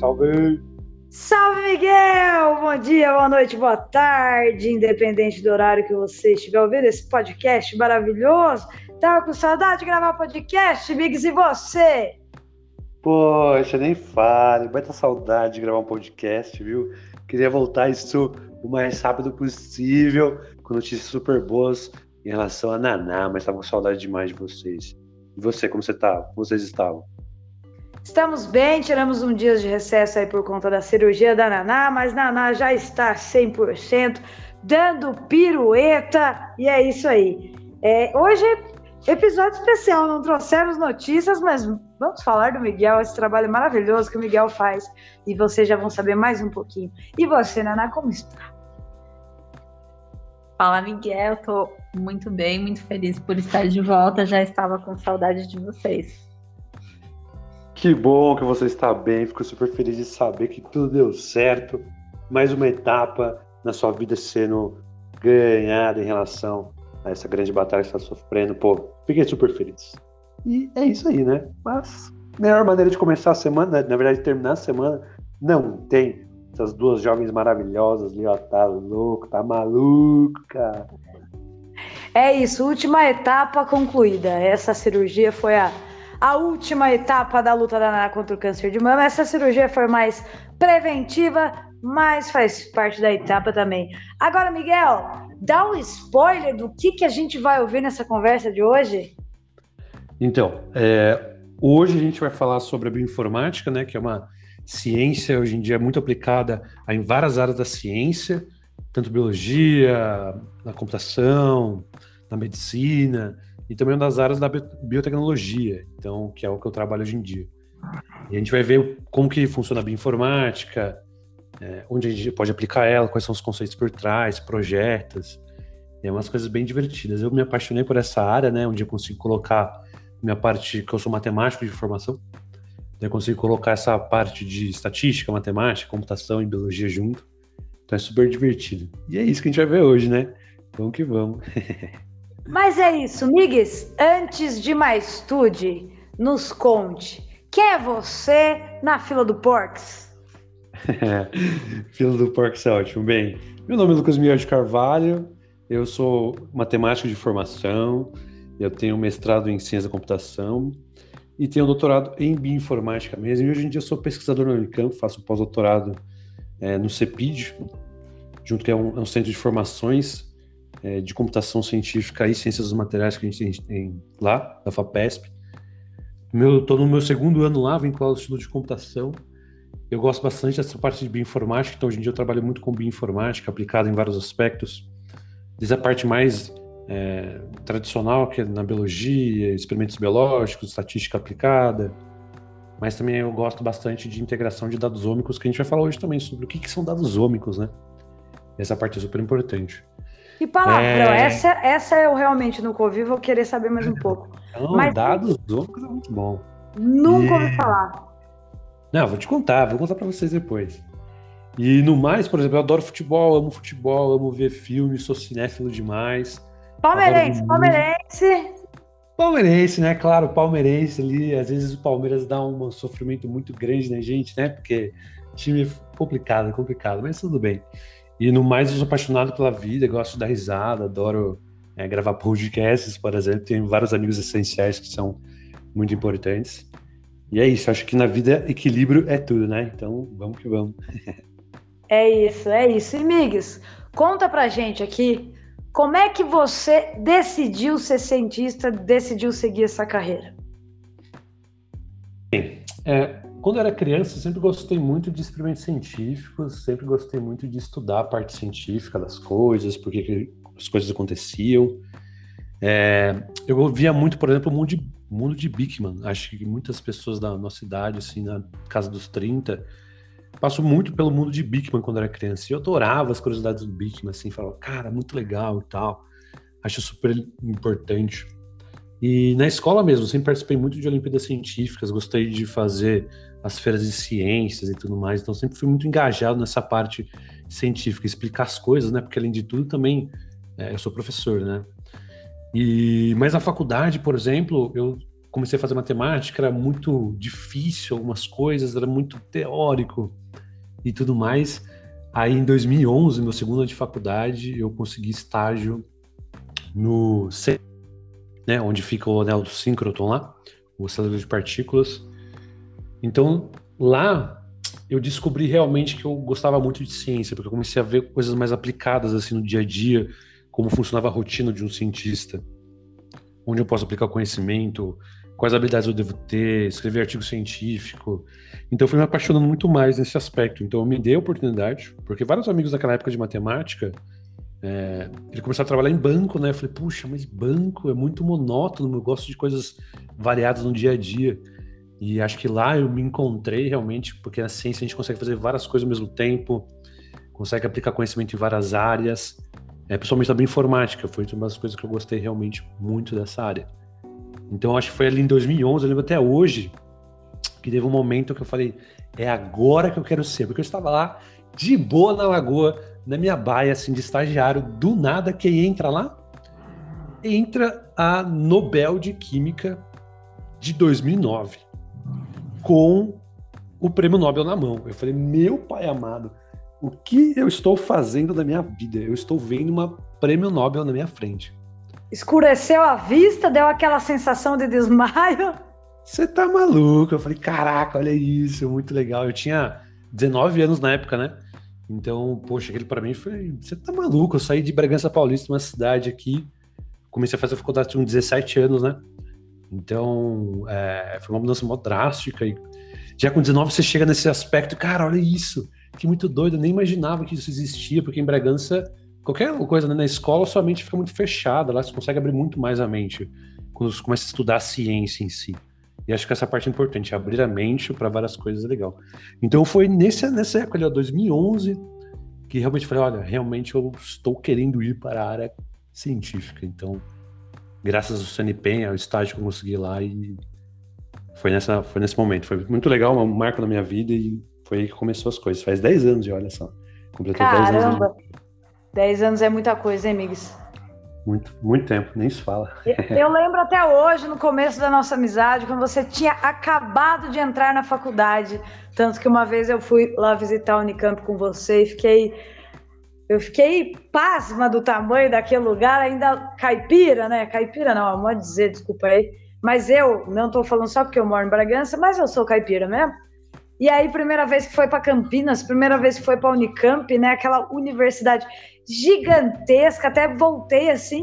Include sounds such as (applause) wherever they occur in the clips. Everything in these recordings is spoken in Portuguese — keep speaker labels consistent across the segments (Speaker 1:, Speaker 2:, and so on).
Speaker 1: salve!
Speaker 2: Salve, Miguel! Bom dia, boa noite, boa tarde, independente do horário que você estiver ouvindo esse podcast maravilhoso. Tava com saudade de gravar podcast, Migs, e você?
Speaker 1: Poxa, nem fale, muita saudade de gravar um podcast, viu? Queria voltar isso o mais rápido possível, com notícias super boas em relação a Naná, mas tava com saudade demais de vocês. E você, como você tá? Como vocês estavam?
Speaker 2: Estamos bem, tiramos um dia de recesso aí por conta da cirurgia da Naná, mas Naná já está 100%, dando pirueta, e é isso aí. É, hoje, episódio especial, não trouxemos notícias, mas vamos falar do Miguel, esse trabalho maravilhoso que o Miguel faz, e vocês já vão saber mais um pouquinho. E você, Naná, como está?
Speaker 3: Fala, Miguel, tô muito bem, muito feliz por estar de volta, já estava com saudade de vocês.
Speaker 1: Que bom que você está bem, fico super feliz de saber que tudo deu certo. Mais uma etapa na sua vida sendo ganhada em relação a essa grande batalha que está sofrendo. Pô, fiquei super feliz. E é isso aí, né? Mas, melhor maneira de começar a semana, na verdade, terminar a semana, não tem. Essas duas jovens maravilhosas ali, ó, tá louco, tá maluco, cara.
Speaker 2: É isso, última etapa concluída. Essa cirurgia foi a a última etapa da luta da Nana contra o câncer de mama. Essa cirurgia foi mais preventiva, mas faz parte da etapa também. Agora, Miguel, dá um spoiler do que, que a gente vai ouvir nessa conversa de hoje?
Speaker 1: Então, é, hoje a gente vai falar sobre a bioinformática, né, que é uma ciência hoje em dia muito aplicada em várias áreas da ciência, tanto biologia, na computação, na medicina, e também uma das áreas da biotecnologia, então que é o que eu trabalho hoje em dia. E a gente vai ver como que funciona a bioinformática, é, onde a gente pode aplicar ela, quais são os conceitos por trás, projetos, é umas coisas bem divertidas. Eu me apaixonei por essa área, né, onde eu consigo colocar minha parte, que eu sou matemático de formação, eu consigo colocar essa parte de estatística, matemática, computação e biologia junto. Então é super divertido. E é isso que a gente vai ver hoje, né? Vamos que vamos. (laughs)
Speaker 2: Mas é isso, Migues. Antes de mais tudo, nos conte. Quem é você na fila do Porks? (laughs)
Speaker 1: fila do Porks é ótimo. Bem, meu nome é Lucas Miguel de Carvalho. Eu sou matemático de formação. Eu tenho mestrado em ciência da computação e tenho doutorado em bioinformática mesmo. E hoje em dia eu sou pesquisador no Unicamp, faço pós-doutorado é, no CEPID, junto que é um, é um centro de formações é, de computação científica e ciências dos materiais que a gente tem lá, da FAPESP. Estou no meu segundo ano lá, vinculado ao estudo de computação. Eu gosto bastante dessa parte de bioinformática, então hoje em dia eu trabalho muito com bioinformática, aplicada em vários aspectos, desde a parte mais é, tradicional, que é na biologia, experimentos biológicos, estatística aplicada, mas também eu gosto bastante de integração de dados ômicos, que a gente vai falar hoje também sobre o que, que são dados ômicos, né? Essa parte é super importante.
Speaker 2: E palavrão, é... essa, essa eu realmente nunca ouvi, vou querer saber mais um pouco.
Speaker 1: Não, Mas, dados ômicos é muito bom.
Speaker 2: Nunca e... ouvi falar.
Speaker 1: Não, vou te contar, vou contar para vocês depois. E no mais, por exemplo, eu adoro futebol, amo futebol, amo ver filme, sou cinéfilo demais.
Speaker 2: Palmeirense, palmeirense.
Speaker 1: Palmeirense, né? Claro, palmeirense ali. Às vezes o Palmeiras dá um sofrimento muito grande na gente, né? Porque time é complicado, complicado, mas tudo bem. E no mais, eu sou apaixonado pela vida, gosto da risada, adoro é, gravar podcasts, por exemplo. Tenho vários amigos essenciais que são muito importantes. E é isso, acho que na vida equilíbrio é tudo, né? Então, vamos que vamos. (laughs)
Speaker 2: é isso, é isso. E, Migs, conta pra gente aqui como é que você decidiu ser cientista, decidiu seguir essa carreira?
Speaker 1: Bem, é, quando eu era criança, eu sempre gostei muito de experimentos científicos, sempre gostei muito de estudar a parte científica das coisas, por que as coisas aconteciam. É, eu via muito, por exemplo, o mundo de, mundo de Bickman. Acho que muitas pessoas da nossa idade, assim, na casa dos 30, passam muito pelo mundo de Bickman quando era criança. E eu adorava as curiosidades do Bickman, assim, falava, cara, muito legal e tal. Acho super importante. E na escola mesmo, sempre participei muito de Olimpíadas Científicas, gostei de fazer as feiras de ciências e tudo mais, então sempre fui muito engajado nessa parte científica, explicar as coisas, né? Porque além de tudo também é, eu sou professor, né? E mas na faculdade, por exemplo, eu comecei a fazer matemática, era muito difícil algumas coisas, era muito teórico e tudo mais. Aí em 2011, meu segundo ano de faculdade, eu consegui estágio no né, onde fica o anel do síncroton lá, o acelerador de partículas. Então, lá eu descobri realmente que eu gostava muito de ciência, porque eu comecei a ver coisas mais aplicadas assim no dia a dia, como funcionava a rotina de um cientista, onde eu posso aplicar conhecimento, quais habilidades eu devo ter, escrever artigo científico. Então eu fui me apaixonando muito mais nesse aspecto. Então eu me dei a oportunidade, porque vários amigos daquela época de matemática, é, ele começou a trabalhar em banco, né? Eu falei, puxa, mas banco é muito monótono, eu gosto de coisas variadas no dia a dia. E acho que lá eu me encontrei realmente, porque na ciência a gente consegue fazer várias coisas ao mesmo tempo, consegue aplicar conhecimento em várias áreas, é, principalmente também informática, foi uma das coisas que eu gostei realmente muito dessa área. Então acho que foi ali em 2011, eu lembro até hoje, que teve um momento que eu falei, é agora que eu quero ser, porque eu estava lá de boa na lagoa, na minha baia, assim, de estagiário, do nada, quem entra lá? Entra a Nobel de Química de 2009, com o prêmio Nobel na mão. Eu falei, meu pai amado, o que eu estou fazendo da minha vida? Eu estou vendo uma prêmio Nobel na minha frente
Speaker 2: escureceu a vista, deu aquela sensação de desmaio.
Speaker 1: Você tá maluco? Eu falei, caraca, olha isso, muito legal. Eu tinha 19 anos na época, né? Então, poxa, aquele para mim foi, você tá maluco? Eu saí de Bragança Paulista, uma cidade aqui, comecei a fazer faculdade com 17 anos, né? Então, é, foi uma mudança muito drástica. E já com 19 você chega nesse aspecto, cara, olha isso, que muito doido, eu nem imaginava que isso existia, porque em Bragança qualquer coisa né? na escola, sua mente fica muito fechada, lá você consegue abrir muito mais a mente quando você começa a estudar a ciência em si. E acho que essa parte é importante, abrir a mente para várias coisas é legal. Então foi nesse, nessa época, ali, 2011, que realmente falei, olha, realmente eu estou querendo ir para a área científica. Então, graças ao CNPEM, ao estágio que eu consegui lá e foi, nessa, foi nesse momento. Foi muito legal, um marco na minha vida e foi aí que começou as coisas. Faz 10 anos já, olha só.
Speaker 2: Completou Caramba. 10 anos. De... 10 anos é muita coisa, hein, amigos?
Speaker 1: Muito, muito tempo, nem se fala.
Speaker 2: Eu (laughs) lembro até hoje, no começo da nossa amizade, quando você tinha acabado de entrar na faculdade. Tanto que uma vez eu fui lá visitar o Unicamp com você e fiquei. Eu fiquei pasma do tamanho daquele lugar, ainda caipira, né? Caipira não, modo dizer, desculpa aí. Mas eu, não estou falando só porque eu moro em Bragança, mas eu sou caipira mesmo. E aí, primeira vez que foi para Campinas, primeira vez que foi para Unicamp, né? Aquela universidade gigantesca, até voltei assim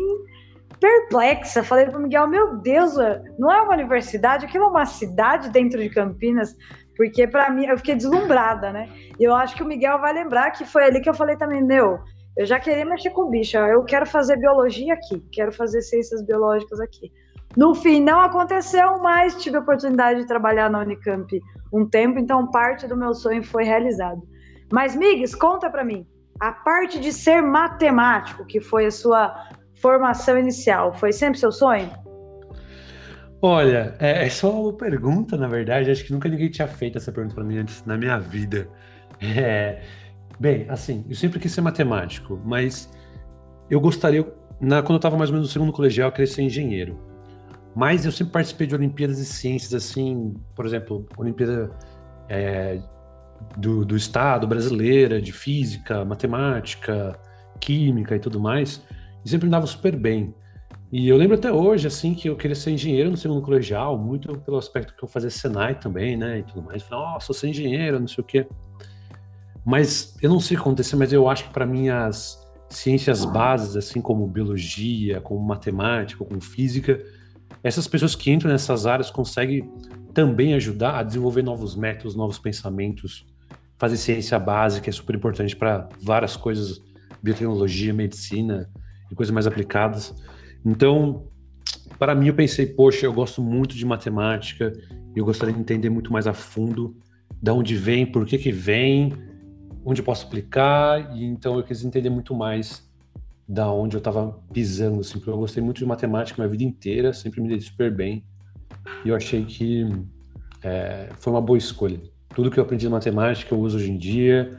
Speaker 2: perplexa. Falei para o Miguel: Meu Deus, não é uma universidade, aquilo é uma cidade dentro de Campinas. Porque para mim eu fiquei deslumbrada, né? E eu acho que o Miguel vai lembrar que foi ali que eu falei também: Meu, eu já queria mexer com bicho, eu quero fazer biologia aqui, quero fazer ciências biológicas aqui. No fim, não aconteceu, mas tive a oportunidade de trabalhar na Unicamp um tempo, então parte do meu sonho foi realizado. Mas, Migs, conta para mim, a parte de ser matemático, que foi a sua formação inicial, foi sempre seu sonho?
Speaker 1: Olha, é, é só uma pergunta, na verdade. Acho que nunca ninguém tinha feito essa pergunta para mim antes na minha vida. (laughs) É, bem, assim, eu sempre quis ser matemático, mas eu gostaria, na, quando eu estava mais ou menos no segundo colegial, eu queria ser engenheiro. Mas eu sempre participei de Olimpíadas de Ciências, assim, por exemplo, Olimpíada é, do, do Estado brasileira, de Física, Matemática, Química e tudo mais, e sempre andava super bem. E eu lembro até hoje, assim, que eu queria ser engenheiro no segundo colegial, muito pelo aspecto que eu fazia Senai também, né, e tudo mais. Falei, nossa, eu sou engenheiro, não sei o quê. Mas eu não sei o que aconteceu, mas eu acho que para mim as ciências bases, assim como biologia, como matemática, como física, essas pessoas que entram nessas áreas conseguem também ajudar a desenvolver novos métodos, novos pensamentos, fazer ciência básica é super importante para várias coisas, biotecnologia, medicina e coisas mais aplicadas. Então, para mim, eu pensei, poxa, eu gosto muito de matemática, eu gostaria de entender muito mais a fundo de onde vem, por que que vem, onde eu posso aplicar, e então eu quis entender muito mais da onde eu estava pisando, assim, porque eu gostei muito de matemática minha vida inteira, sempre me dei super bem, e eu achei que é, foi uma boa escolha. Tudo que eu aprendi de matemática eu uso hoje em dia,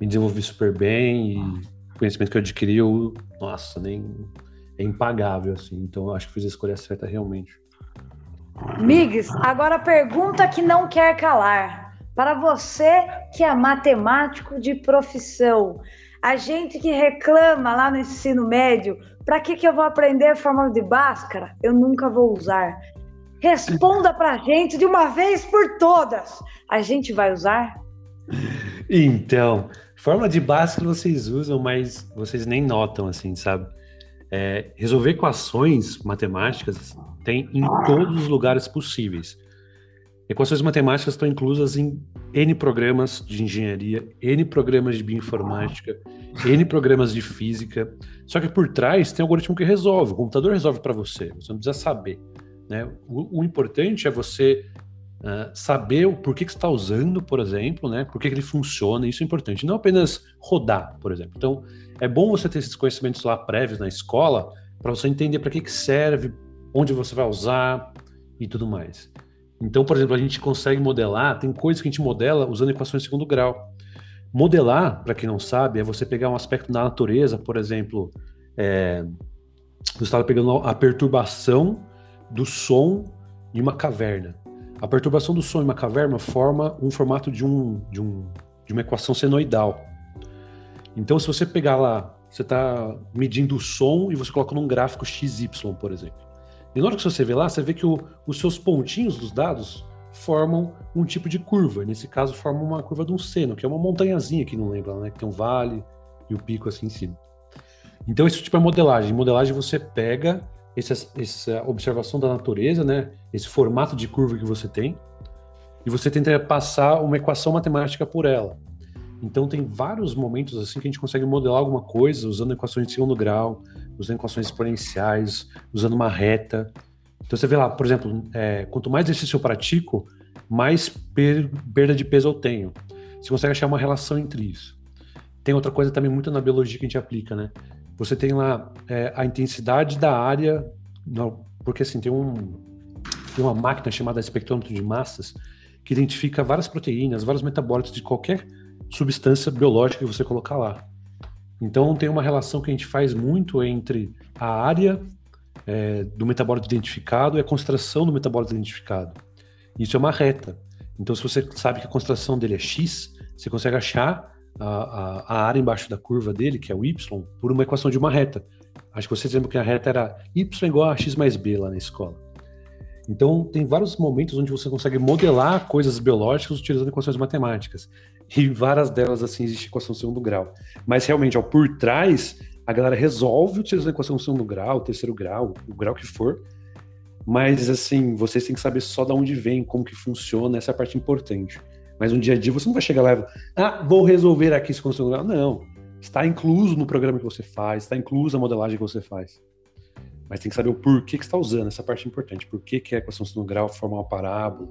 Speaker 1: me desenvolvi super bem, e o conhecimento que eu adquiri, eu, nossa, nem é impagável, assim, então eu acho que fiz a escolha certa realmente.
Speaker 2: Migs, agora pergunta que não quer calar. Para você que é matemático de profissão, a gente que reclama lá no ensino médio, para que, que eu vou aprender fórmula de Bhaskara? Eu nunca vou usar. Responda para a gente de uma vez por todas. A gente vai usar?
Speaker 1: Então, fórmula de Bhaskara vocês usam, mas vocês nem notam, assim, sabe? É, resolver equações matemáticas tem em todos os lugares possíveis. Equações matemáticas estão inclusas em N programas de engenharia, N programas de bioinformática, N programas de física. Só que por trás tem um algoritmo que resolve. O computador resolve para você. Você não precisa saber. Né? O, o importante é você uh, saber o porquê que está usando, por exemplo, né? Por que, ele funciona. Isso é importante. Não apenas rodar, por exemplo. Então, é bom você ter esses conhecimentos lá prévios na escola para você entender para que, que serve, onde você vai usar e tudo mais. Então, por exemplo, a gente consegue modelar, tem coisas que a gente modela usando equações de segundo grau. Modelar, para quem não sabe, é você pegar um aspecto da natureza, por exemplo, é, você estava pegando a perturbação do som de uma caverna. A perturbação do som em uma caverna forma um formato de, um, de, um, de uma equação senoidal. Então, se você pegar lá, você está medindo o som e você coloca num gráfico XY, por exemplo. E na hora que você vê lá, você vê que o, os seus pontinhos dos dados formam um tipo de curva. Nesse caso, formam uma curva de um seno, que é uma montanhazinha que não lembra, né? Que tem um vale e o pico assim em cima. Então, esse tipo é modelagem. Em modelagem, você pega essa observação da natureza, né? Esse formato de curva que você tem, e você tenta passar uma equação matemática por ela. Então tem vários momentos assim que a gente consegue modelar alguma coisa usando equações de segundo grau, usando equações exponenciais, usando uma reta. Então você vê lá, por exemplo, é, quanto mais exercício eu pratico, mais per perda de peso eu tenho. Você consegue achar uma relação entre isso. Tem outra coisa também muito na biologia que a gente aplica, né? Você tem lá é, a intensidade da área, porque assim, tem, um, tem uma máquina chamada espectrômetro de massas que identifica várias proteínas, vários metabólitos de qualquer substância biológica que você colocar lá. Então tem uma relação que a gente faz muito entre a área é, do metabólito identificado e a concentração do metabólito identificado. Isso é uma reta. Então se você sabe que a concentração dele é x, você consegue achar a, a, a área embaixo da curva dele, que é o y, por uma equação de uma reta. Acho que vocês lembram que a reta era y igual a x mais b lá na escola. Então, tem vários momentos onde você consegue modelar coisas biológicas utilizando equações matemáticas. E várias delas, assim, existe equação segundo grau. Mas, realmente, ó, por trás, a galera resolve utilizando equação segundo grau, terceiro grau, o grau que for. Mas, assim, vocês têm que saber só de onde vem, como que funciona, essa é a parte importante. Mas no dia a dia, você não vai chegar lá e ah, vou resolver aqui esse segundo grau. Não. Está incluso no programa que você faz, está incluso a modelagem que você faz. Mas tem que saber o porquê que está usando, essa parte é importante. Por que, que a equação segundo grau forma uma parábola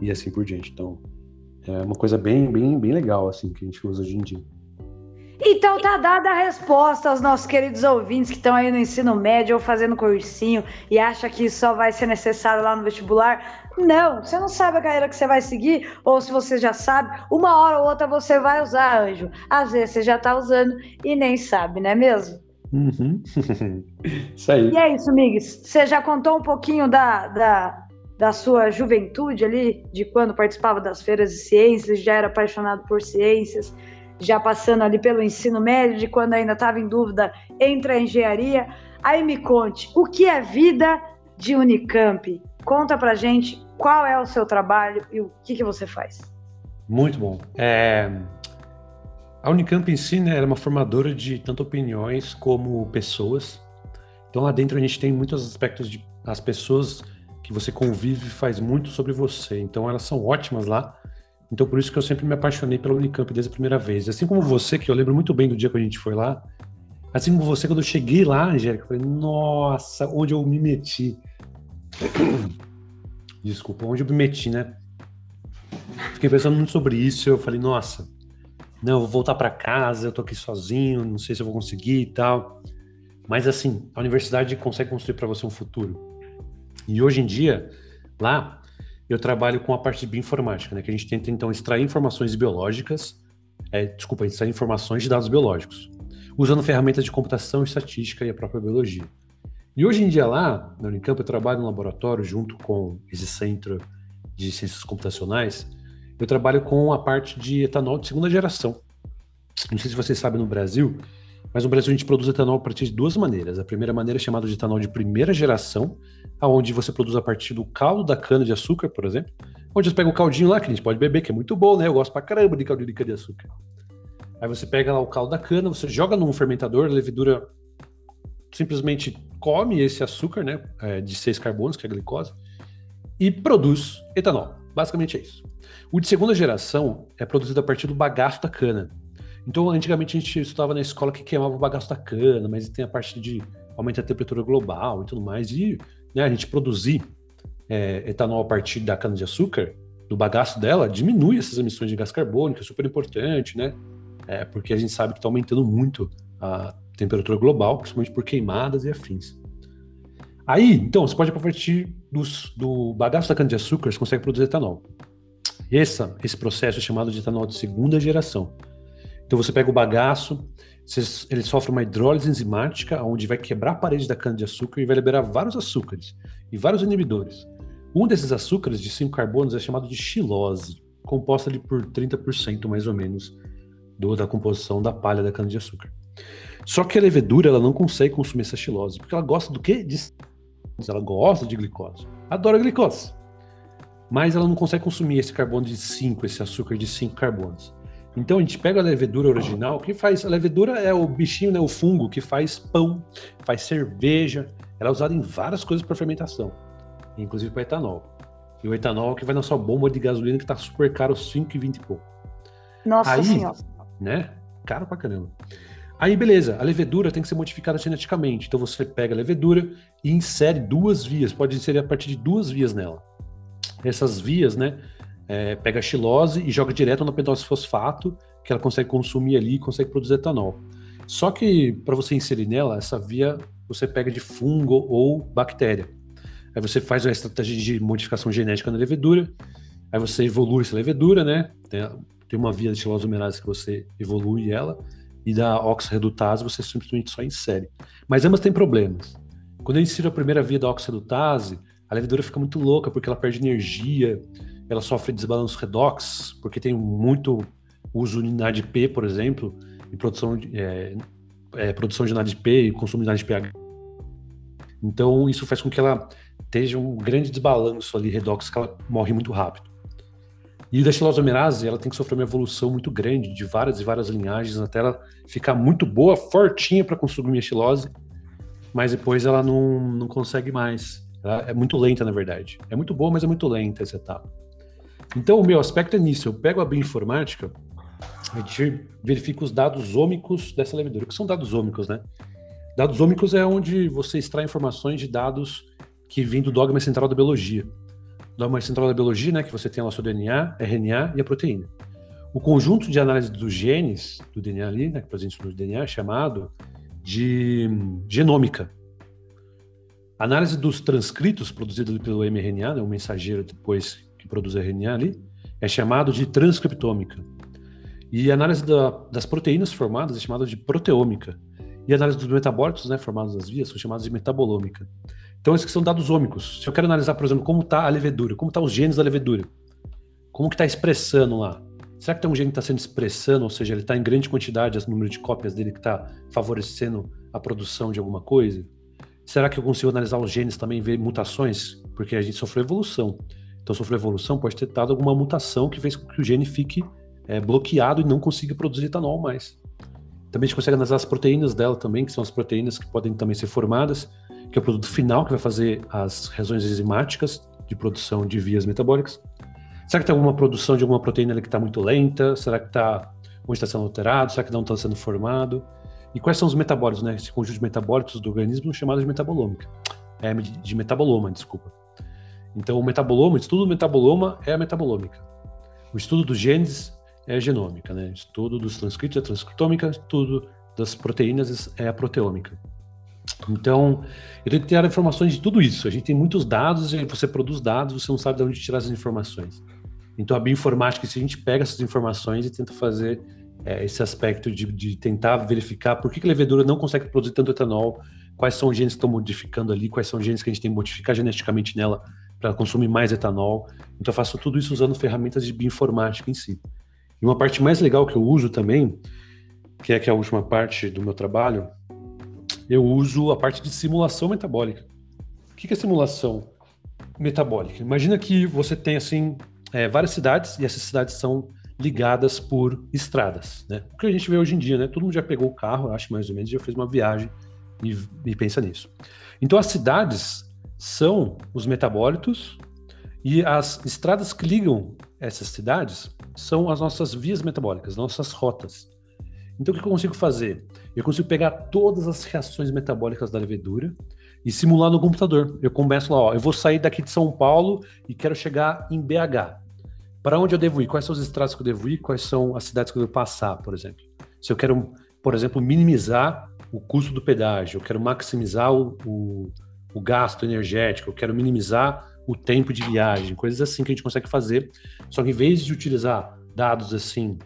Speaker 1: e assim por diante. Então, é uma coisa bem, bem, bem legal, assim, que a gente usa hoje em dia.
Speaker 2: Então tá dada a resposta aos nossos queridos ouvintes que estão aí no ensino médio ou fazendo cursinho e acha que só vai ser necessário lá no vestibular. Não, você não sabe a carreira que você vai seguir, ou se você já sabe, uma hora ou outra você vai usar, anjo. Às vezes você já tá usando e nem sabe, não é mesmo?
Speaker 1: Uhum. (laughs) isso aí.
Speaker 2: E é isso, Migues. Você já contou um pouquinho da, da, da sua juventude ali, de quando participava das feiras de ciências, já era apaixonado por ciências, já passando ali pelo ensino médio, de quando ainda estava em dúvida entre a engenharia. Aí me conte, o que é vida de Unicamp? Conta pra gente qual é o seu trabalho e o que, que você faz.
Speaker 1: Muito bom. É, a Unicamp em si né, é uma formadora de tanto opiniões como pessoas. Então lá dentro a gente tem muitos aspectos de as pessoas que você convive faz muito sobre você. Então elas são ótimas lá. Então por isso que eu sempre me apaixonei pela Unicamp desde a primeira vez. Assim como você, que eu lembro muito bem do dia que a gente foi lá. Assim como você, quando eu cheguei lá, Angélica, eu falei, nossa, onde eu me meti. (coughs) Desculpa, onde eu me meti, né? Fiquei pensando muito sobre isso. Eu falei, nossa, não, eu vou voltar para casa, eu tô aqui sozinho, não sei se eu vou conseguir e tal. Mas assim, a universidade consegue construir para você um futuro. E hoje em dia, lá, eu trabalho com a parte de bioinformática, né? Que a gente tenta então extrair informações biológicas, é, desculpa, extrair informações de dados biológicos, usando ferramentas de computação, estatística e a própria biologia. E hoje em dia lá, na Unicamp, eu trabalho no laboratório junto com esse centro de ciências computacionais. Eu trabalho com a parte de etanol de segunda geração. Não sei se vocês sabem no Brasil, mas no Brasil a gente produz etanol a partir de duas maneiras. A primeira maneira é chamada de etanol de primeira geração, aonde você produz a partir do caldo da cana de açúcar, por exemplo, onde você pega o caldinho lá que a gente pode beber, que é muito bom, né? Eu gosto pra caramba de caldinho de cana de açúcar. Aí você pega lá o caldo da cana, você joga num fermentador, a levedura simplesmente come esse açúcar, né, é, de seis carbonos, que é a glicose, e produz etanol. Basicamente é isso. O de segunda geração é produzido a partir do bagaço da cana. Então, antigamente a gente estudava na escola que queimava o bagaço da cana, mas tem a parte de aumentar a temperatura global e tudo mais. E né, a gente produzir é, etanol a partir da cana-de-açúcar, do bagaço dela, diminui essas emissões de gás carbônico, é super importante, né? É, porque a gente sabe que está aumentando muito a temperatura global, principalmente por queimadas e afins. Aí, então, você pode, a partir dos, do bagaço da cana-de-açúcar, você consegue produzir etanol. Essa, esse processo é chamado de etanol de segunda geração. Então você pega o bagaço, ele sofre uma hidrólise enzimática, onde vai quebrar a parede da cana-de-açúcar e vai liberar vários açúcares e vários inibidores. Um desses açúcares de 5 carbonos é chamado de xilose, composta ali por 30% mais ou menos do, da composição da palha da cana-de-açúcar. Só que a levedura ela não consegue consumir essa xilose, porque ela gosta do quê? De... Ela gosta de glicose. Adora glicose. Mas ela não consegue consumir esse carbono de 5, esse açúcar de 5 carbonos. Então a gente pega a levedura original, que faz. A levedura é o bichinho, né, o fungo que faz pão, faz cerveja. Ela é usada em várias coisas para fermentação, inclusive para etanol. E o etanol que vai na sua bomba de gasolina que está super caro, 5,20 e pouco.
Speaker 2: Nossa Aí, senhora.
Speaker 1: Né? Caro pra caramba. Aí, beleza, a levedura tem que ser modificada geneticamente. Então você pega a levedura e insere duas vias, pode inserir a partir de duas vias nela. Essas vias, né, é, pega a xilose e joga direto no pentose fosfato, que ela consegue consumir ali e consegue produzir etanol. Só que para você inserir nela, essa via você pega de fungo ou bactéria. Aí você faz uma estratégia de modificação genética na levedura, aí você evolui essa levedura, né? Tem, tem uma via de xilosomerase que você evolui ela, e da oxirredutase você simplesmente só insere. Mas ambas têm problemas. Quando eu insiro a primeira via da oxirredutase, a levedura fica muito louca porque ela perde energia, ela sofre desbalanço redox, porque tem muito uso de NADP, por exemplo, em produção de, é, é, produção de NADP e consumo de NADPH. Então, isso faz com que ela esteja um grande desbalanço ali, redox, que ela morre muito rápido. E da xilosomerase, ela tem que sofrer uma evolução muito grande, de várias e várias linhagens, até ela ficar muito boa, fortinha para consumir a xilose, mas depois ela não, não consegue mais. Ela é muito lenta, na verdade. É muito boa, mas é muito lenta essa etapa. Então, o meu aspecto é nisso. Eu pego a bioinformática, a gente verifica os dados ômicos dessa levedura. O que são dados ômicos, né? Dados ômicos é onde você extrai informações de dados que vêm do dogma central da biologia. O dogma central da biologia, né, que você tem lá o seu DNA, RNA e a proteína. O conjunto de análise dos genes do DNA ali, né, presente no DNA, é chamado de genômica. A análise dos transcritos produzidos pelo mRNA, né, o mensageiro depois que produz RNA ali, é chamado de transcriptômica. E a análise da, das proteínas formadas é chamada de proteômica. E a análise dos metabólitos né, formados nas vias são chamadas de metabolômica. Então, esses são dados ômicos. Se eu quero analisar, por exemplo, como está a levedura, como estão tá os genes da levedura, como que está expressando lá, Será que tem um gene que está sendo expressando, ou seja, ele está em grande quantidade, o número de cópias dele que está favorecendo a produção de alguma coisa? Será que eu consigo analisar os genes também e ver mutações? Porque a gente sofreu evolução. Então, sofreu evolução, pode ter dado alguma mutação que fez com que o gene fique é, bloqueado e não consiga produzir etanol mais. Também a gente consegue analisar as proteínas dela também, que são as proteínas que podem também ser formadas, que é o produto final que vai fazer as reações enzimáticas de produção de vias metabólicas. Será que tem alguma produção de alguma proteína que está muito lenta? Será que está onde está sendo alterado? Será que não está sendo formado? E quais são os metabólitos, né? Esse conjunto de metabólitos do organismo chamado de metabolômica. É, de metaboloma, desculpa. Então, o metaboloma, o estudo do metaboloma é a metabolômica. O estudo dos genes é a genômica, né? O estudo dos transcritos é a transcriptômica, o estudo das proteínas é a proteômica. Então, eu tenho que ter informações de tudo isso. A gente tem muitos dados, e você produz dados, você não sabe de onde tirar as informações. Então, a bioinformática, se a gente pega essas informações e tenta fazer é, esse aspecto de, de, tentar verificar por que, que a levedura não consegue produzir tanto etanol, quais são os genes que estão modificando ali, quais são os genes que a gente tem que modificar geneticamente nela para consumir mais etanol. Então eu faço tudo isso usando ferramentas de bioinformática em si. E uma parte mais legal que eu uso também, que é que é a última parte do meu trabalho, eu uso a parte de simulação metabólica. O que é simulação metabólica? Imagina que você tem assim é, várias cidades e essas cidades são ligadas por estradas, né? O que a gente vê hoje em dia, né? Todo mundo já pegou o carro, acho mais ou menos, já fez uma viagem e, e pensa nisso. Então as cidades são os metabólitos e as estradas que ligam essas cidades são as nossas vias metabólicas, nossas rotas. Então o que eu consigo fazer? Eu consigo pegar todas as reações metabólicas da levedura e simular no computador. Eu começo lá, ó, eu vou sair daqui de São Paulo e quero chegar em BH. Para onde eu devo ir? Quais são os estradas que eu devo ir? Quais são as cidades que eu devo passar, por exemplo? Se eu quero, por exemplo, minimizar o custo do pedágio, eu quero maximizar o, o, o gasto energético, eu quero minimizar o tempo de viagem, coisas assim que a gente consegue fazer. Só que em vez de utilizar dados assim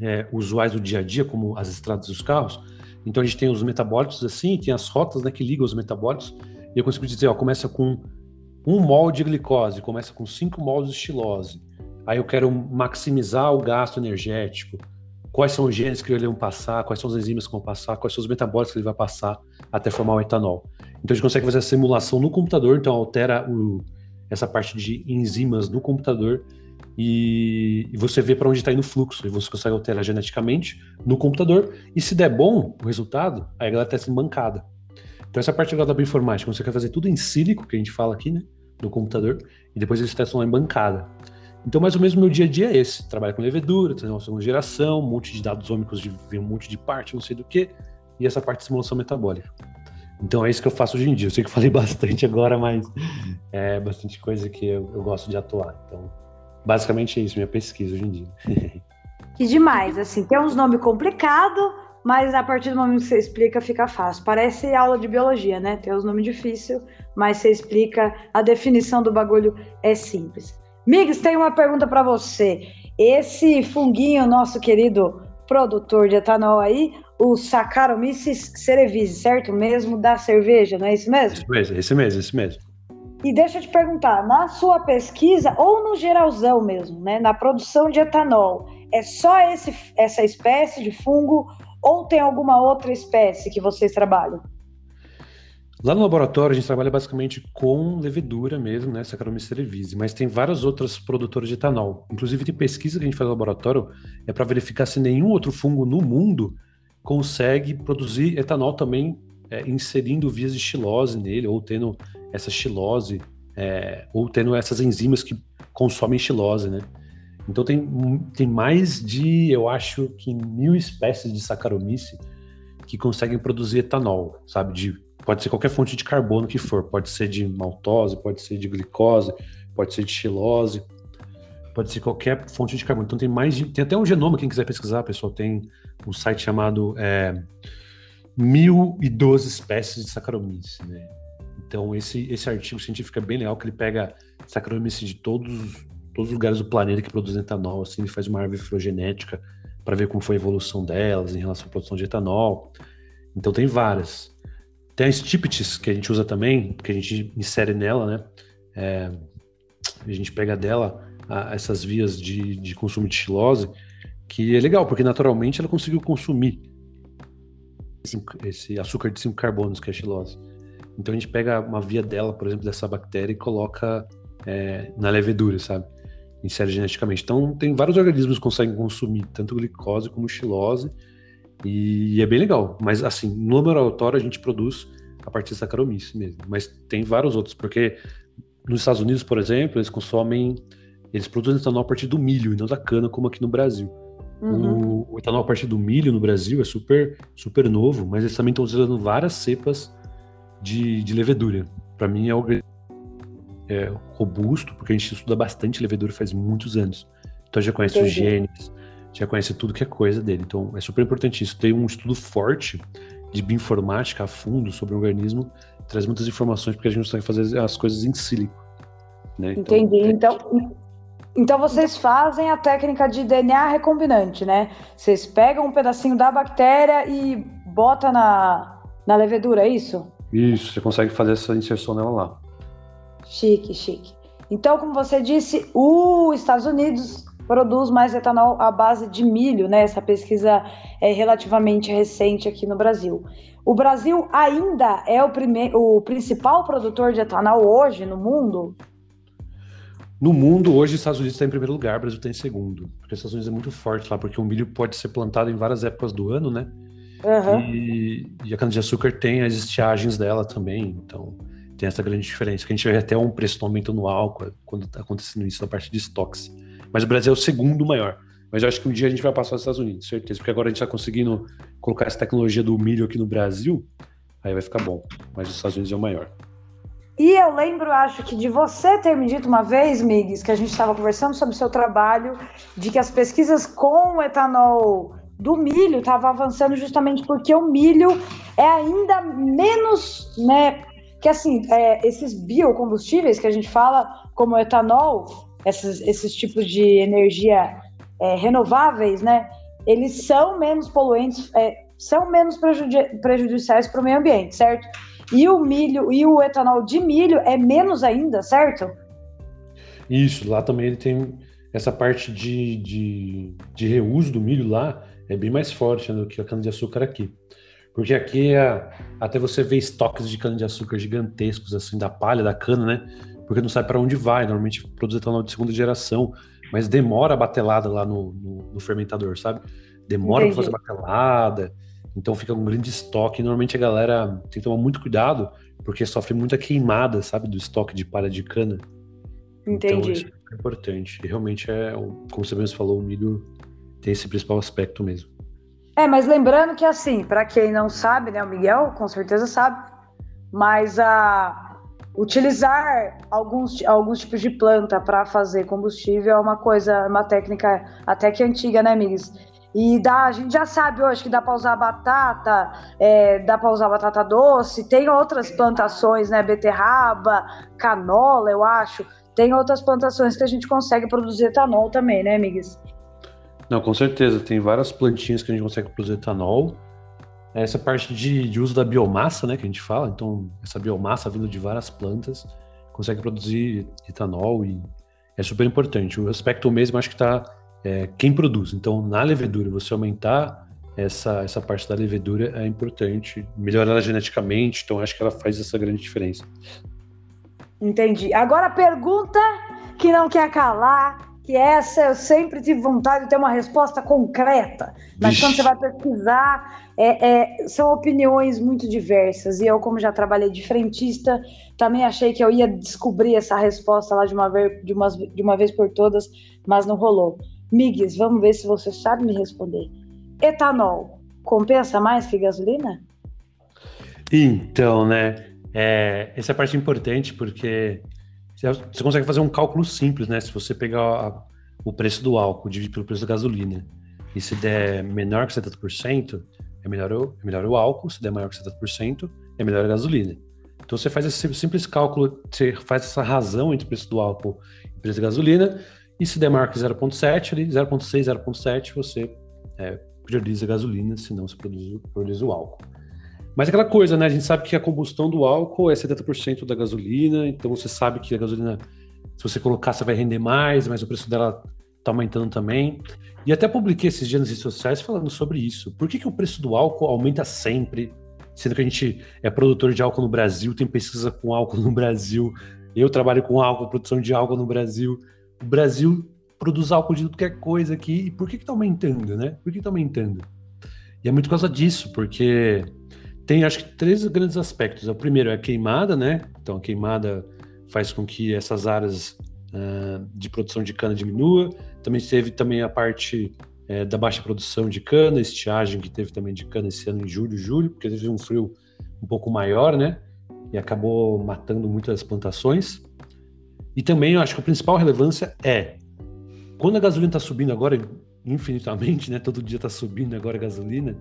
Speaker 1: é, usuais do dia a dia, como as estradas dos carros, então a gente tem os metabólitos assim, tem as rotas né, que ligam os metabólitos, e eu consigo dizer, ó, começa com um mol de glicose, começa com cinco mols de estilose, aí eu quero maximizar o gasto energético, quais são os genes que ele vai passar, quais são as enzimas que vão passar, quais são os metabólicos que ele vai passar até formar o etanol. Então a gente consegue fazer a simulação no computador, então altera o, essa parte de enzimas no computador e, e você vê para onde está indo o fluxo, e você consegue alterar geneticamente no computador, e se der bom o resultado, aí a galera testa em bancada. Então essa parte da bioinformática, você quer fazer tudo em sílico, que a gente fala aqui, né, no computador, e depois eles testam lá em bancada. Então, mais ou menos, meu dia a dia é esse. Trabalho com levedura, uma segunda geração, um monte de dados ômicos, de, um monte de parte, não sei do que, e essa parte de simulação metabólica. Então, é isso que eu faço hoje em dia. Eu sei que falei (laughs) bastante agora, mas é bastante coisa que eu, eu gosto de atuar. Então, basicamente é isso, minha pesquisa hoje em dia. (laughs)
Speaker 2: que demais, assim, tem uns nomes complicados, mas a partir do momento que você explica, fica fácil. Parece aula de biologia, né? Tem os nomes difíceis, mas você explica, a definição do bagulho é simples. Migs, tem uma pergunta para você. Esse funguinho, nosso querido produtor de etanol aí, o Saccharomyces cerevisiae, certo? Mesmo da cerveja, não é isso mesmo?
Speaker 1: Isso mesmo, esse mesmo, esse mesmo.
Speaker 2: E deixa eu te perguntar, na sua pesquisa, ou no geralzão mesmo, né, na produção de etanol, é só esse, essa espécie de fungo ou tem alguma outra espécie que vocês trabalham?
Speaker 1: Lá no laboratório a gente trabalha basicamente com levedura mesmo, né, Saccharomyces cerevisiae, mas tem várias outras produtoras de etanol. Inclusive tem pesquisa que a gente faz no laboratório é para verificar se nenhum outro fungo no mundo consegue produzir etanol também é, inserindo vias de xilose nele ou tendo essa xilose, é, ou tendo essas enzimas que consomem xilose, né? Então tem, tem mais de, eu acho que mil espécies de Saccharomyces que conseguem produzir etanol, sabe? De, pode ser qualquer fonte de carbono que for, pode ser de maltose, pode ser de glicose, pode ser de xilose, pode ser qualquer fonte de carbono. Então tem mais tem até um genoma, quem quiser pesquisar, pessoal, tem um site chamado é, 1012 espécies de Saccharomyces, né? Então, esse, esse artigo científico é bem legal, que ele pega Saccharomyces de todos, todos os lugares do planeta que produzem etanol, assim, ele faz uma árvore filogenética para ver como foi a evolução delas em relação à produção de etanol. Então, tem várias. Tem a Stipitis, que a gente usa também, que a gente insere nela, né? É, a gente pega dela a, essas vias de, de consumo de xilose, que é legal, porque naturalmente ela conseguiu consumir esse, esse açúcar de 5 carbonos, que é a xilose. Então a gente pega uma via dela, por exemplo, dessa bactéria e coloca é, na levedura, sabe? Insere geneticamente. Então tem vários organismos que conseguem consumir tanto glicose como xilose e é bem legal. Mas assim, no laboratório a gente produz a partir da Saccharomyces mesmo. Mas tem vários outros, porque nos Estados Unidos, por exemplo, eles consomem, eles produzem etanol a partir do milho e não da cana, como aqui no Brasil. Uhum. O, o, etanol a partir do milho no Brasil é super, super novo, mas eles também estão usando várias cepas de, de levedura. Para mim é algo é, robusto, porque a gente estuda bastante levedura faz muitos anos. Então já conhece Entendi. os genes, já conhece tudo que é coisa dele. Então é super importante isso. Tem um estudo forte de bioinformática a fundo sobre o organismo, traz muitas informações porque a gente consegue fazer as coisas em sílico. Né?
Speaker 2: Então, Entendi. É... Então, então vocês fazem a técnica de DNA recombinante, né? Vocês pegam um pedacinho da bactéria e bota na, Na levedura, é isso?
Speaker 1: Isso, você consegue fazer essa inserção nela lá.
Speaker 2: Chique, chique. Então, como você disse, os Estados Unidos produz mais etanol à base de milho, né? Essa pesquisa é relativamente recente aqui no Brasil. O Brasil ainda é o, primeiro, o principal produtor de etanol hoje no mundo?
Speaker 1: No mundo, hoje, os Estados Unidos está em primeiro lugar, o Brasil está em segundo. Porque os Estados Unidos é muito forte lá, porque o milho pode ser plantado em várias épocas do ano, né? Uhum. E, e, a cana-de-açúcar tem as estiagens dela também, então tem essa grande diferença. Que a gente vê até um preço aumento no álcool quando está acontecendo isso na parte de estoques. Mas o Brasil é o segundo maior. Mas eu acho que um dia a gente vai passar os Estados Unidos, certeza. Porque agora a gente está conseguindo colocar essa tecnologia do milho aqui no Brasil, aí vai ficar bom. Mas os Estados Unidos é o maior.
Speaker 2: E eu lembro, acho que de você ter me dito uma vez, Migues, que a gente estava conversando sobre o seu trabalho, de que as pesquisas com o etanol do milho estavam avançando justamente porque o milho é ainda menos, né? Que assim, é, esses biocombustíveis que a gente fala, como o etanol, esses, esses tipos de energia é, renováveis, né? Eles são menos poluentes, é, são menos prejudi prejudiciais para o meio ambiente, certo? E o milho e o etanol de milho é menos ainda, certo?
Speaker 1: Isso, lá também ele tem essa parte de, de, de reuso do milho lá é bem mais forte né, do que a cana-de-açúcar aqui. Porque aqui é, até você vê estoques de cana-de-açúcar gigantescos, assim, da palha, da cana, né? Porque não sabe para onde vai. Normalmente produz etanol de segunda geração, mas demora a batelada lá no, no, no fermentador, sabe? Demora para fazer batelada. Então fica um grande estoque. Normalmente a galera tem que tomar muito cuidado, porque sofre muita queimada, sabe, do estoque de palha de cana.
Speaker 2: Então, Entendi. Então
Speaker 1: isso é importante. E realmente é, como você mesmo falou, o milho tem esse principal aspecto mesmo.
Speaker 2: É, mas lembrando que assim, para quem não sabe, né, o Miguel com certeza sabe, mas a utilizar alguns, alguns tipos de planta para fazer combustível é uma coisa, uma técnica até que antiga, né, Miguel? E dá, a gente já sabe hoje que dá para usar batata, é, dá para usar batata doce, tem outras plantações, né? Beterraba, canola, eu acho. Tem outras plantações que a gente consegue produzir etanol também, né, amigos?
Speaker 1: Não, com certeza. Tem várias plantinhas que a gente consegue produzir etanol. Essa parte de, de uso da biomassa, né, que a gente fala. Então, essa biomassa vindo de várias plantas consegue produzir etanol e é super importante. O aspecto mesmo acho que está é, quem produz. Então, na levedura, você aumentar essa, essa parte da levedura é importante, melhorar ela geneticamente, então acho que ela faz essa grande diferença.
Speaker 2: Entendi. Agora a pergunta que não quer calar, que essa eu sempre tive vontade de ter uma resposta concreta, mas Vixe. quando você vai pesquisar, é, é, são opiniões muito diversas. E eu, como já trabalhei de frentista, também achei que eu ia descobrir essa resposta lá de uma vez, de uma, de uma vez por todas, mas não rolou. Migues, vamos ver se você sabe me responder. Etanol compensa mais que gasolina?
Speaker 1: Então, né? É, essa é a parte importante porque você consegue fazer um cálculo simples, né? Se você pegar a, o preço do álcool, dividir pelo preço da gasolina, e se der menor que 70%, é melhor, o, é melhor o álcool, se der maior que 70%, é melhor a gasolina. Então você faz esse simples cálculo, você faz essa razão entre o preço do álcool e o preço da gasolina, e se der maior que 0,7, ali 0,6, 0,7, você é, prioriza a gasolina, senão você produz, produz o álcool. Mas aquela coisa, né? A gente sabe que a combustão do álcool é 70% da gasolina, então você sabe que a gasolina, se você colocar, você vai render mais, mas o preço dela está aumentando também. E até publiquei esses dias nas redes sociais falando sobre isso. Por que, que o preço do álcool aumenta sempre, sendo que a gente é produtor de álcool no Brasil, tem pesquisa com álcool no Brasil, eu trabalho com álcool, produção de álcool no Brasil. O Brasil produz álcool de tudo que é coisa aqui. E por que está aumentando, né? Por que está aumentando? E é muito por causa disso, porque tem acho que três grandes aspectos. O primeiro é a queimada, né? Então a queimada faz com que essas áreas uh, de produção de cana diminua. Também teve também a parte é, da baixa produção de cana, estiagem que teve também de cana esse ano em julho, julho, porque teve um frio um pouco maior, né? E acabou matando muitas plantações. E também eu acho que a principal relevância é quando a gasolina está subindo agora infinitamente, né? Todo dia está subindo agora a gasolina.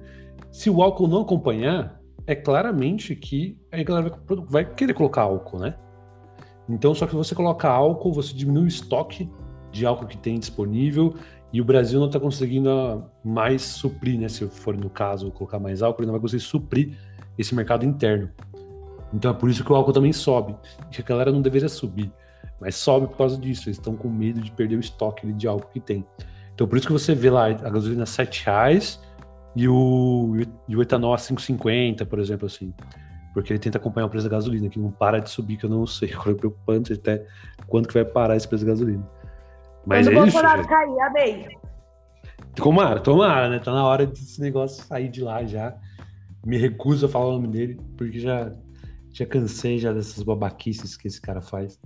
Speaker 1: Se o álcool não acompanhar, é claramente que a galera vai querer colocar álcool, né? Então, só que você coloca álcool, você diminui o estoque de álcool que tem disponível e o Brasil não está conseguindo mais suprir, né? Se for no caso colocar mais álcool, ele não vai conseguir suprir esse mercado interno. Então é por isso que o álcool também sobe. Que a galera não deveria subir, mas sobe por causa disso. Eles estão com medo de perder o estoque de álcool que tem. Então por isso que você vê lá a gasolina 7 reais e o, e o etanol a 5,50, por exemplo, assim. Porque ele tenta acompanhar o preço da gasolina, que não para de subir, que eu não (laughs) sei. Agora é preocupante até quando que vai parar esse preço da gasolina.
Speaker 2: Mas Quando é o Bolsonaro isso, cair, amei.
Speaker 1: Tomara, tomara, né? Tá na hora desse negócio sair de lá já. Me recuso a falar o nome dele, porque já, já cansei já dessas babaquices que esse cara faz.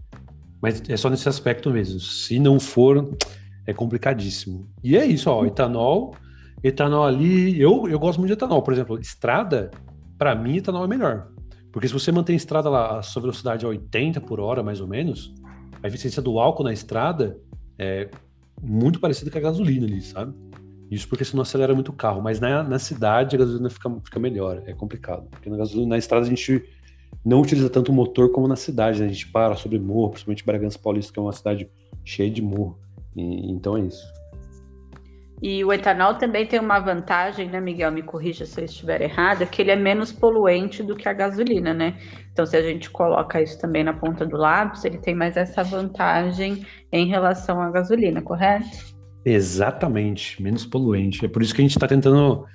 Speaker 1: Mas é só nesse aspecto mesmo. Se não for, é complicadíssimo. E é isso, ó, etanol, etanol ali, eu, eu gosto muito de etanol. Por exemplo, estrada, para mim, etanol é melhor. Porque se você mantém a estrada lá, a sua velocidade a 80 por hora, mais ou menos, a eficiência do álcool na estrada é muito parecida com a gasolina ali, sabe? Isso porque você não acelera muito o carro, mas na, na cidade a gasolina fica, fica melhor, é complicado. Porque na gasolina, na estrada a gente não utiliza tanto o motor como na cidade, né? A gente para sobre morro, principalmente Bragança Paulista, que é uma cidade cheia de morro. E, então é isso.
Speaker 3: E o etanol também tem uma vantagem, né, Miguel? Me corrija se eu estiver errado, que ele é menos poluente do que a gasolina, né? Então, se a gente coloca isso também na ponta do lápis, ele tem mais essa vantagem em relação à gasolina, correto?
Speaker 1: Exatamente, menos poluente. É por isso que a gente está tentando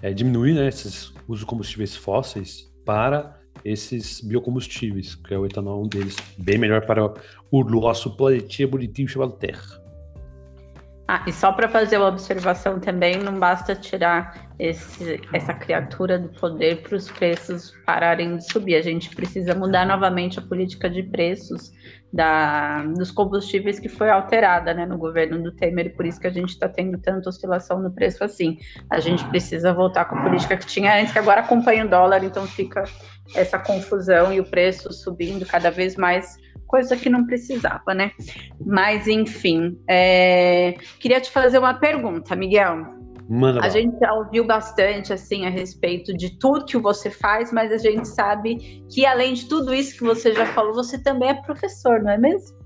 Speaker 1: é, diminuir né, esses uso de combustíveis fósseis para esses biocombustíveis, que é o etanol um deles, bem melhor para o nosso planetinha bonitinho chamado Terra.
Speaker 3: Ah, e só para fazer uma observação também, não basta tirar esse, essa criatura do poder para os preços pararem de subir. A gente precisa mudar novamente a política de preços da, dos combustíveis que foi alterada né, no governo do Temer, e por isso que a gente está tendo tanta oscilação no preço assim. A gente precisa voltar com a política que tinha antes, que agora acompanha o dólar, então fica essa confusão e o preço subindo cada vez mais coisa que não precisava, né? Mas, enfim, é... queria te fazer uma pergunta, Miguel. Manda a lá. gente já ouviu bastante assim a respeito de tudo que você faz, mas a gente sabe que além de tudo isso que você já falou, você também é professor, não é mesmo?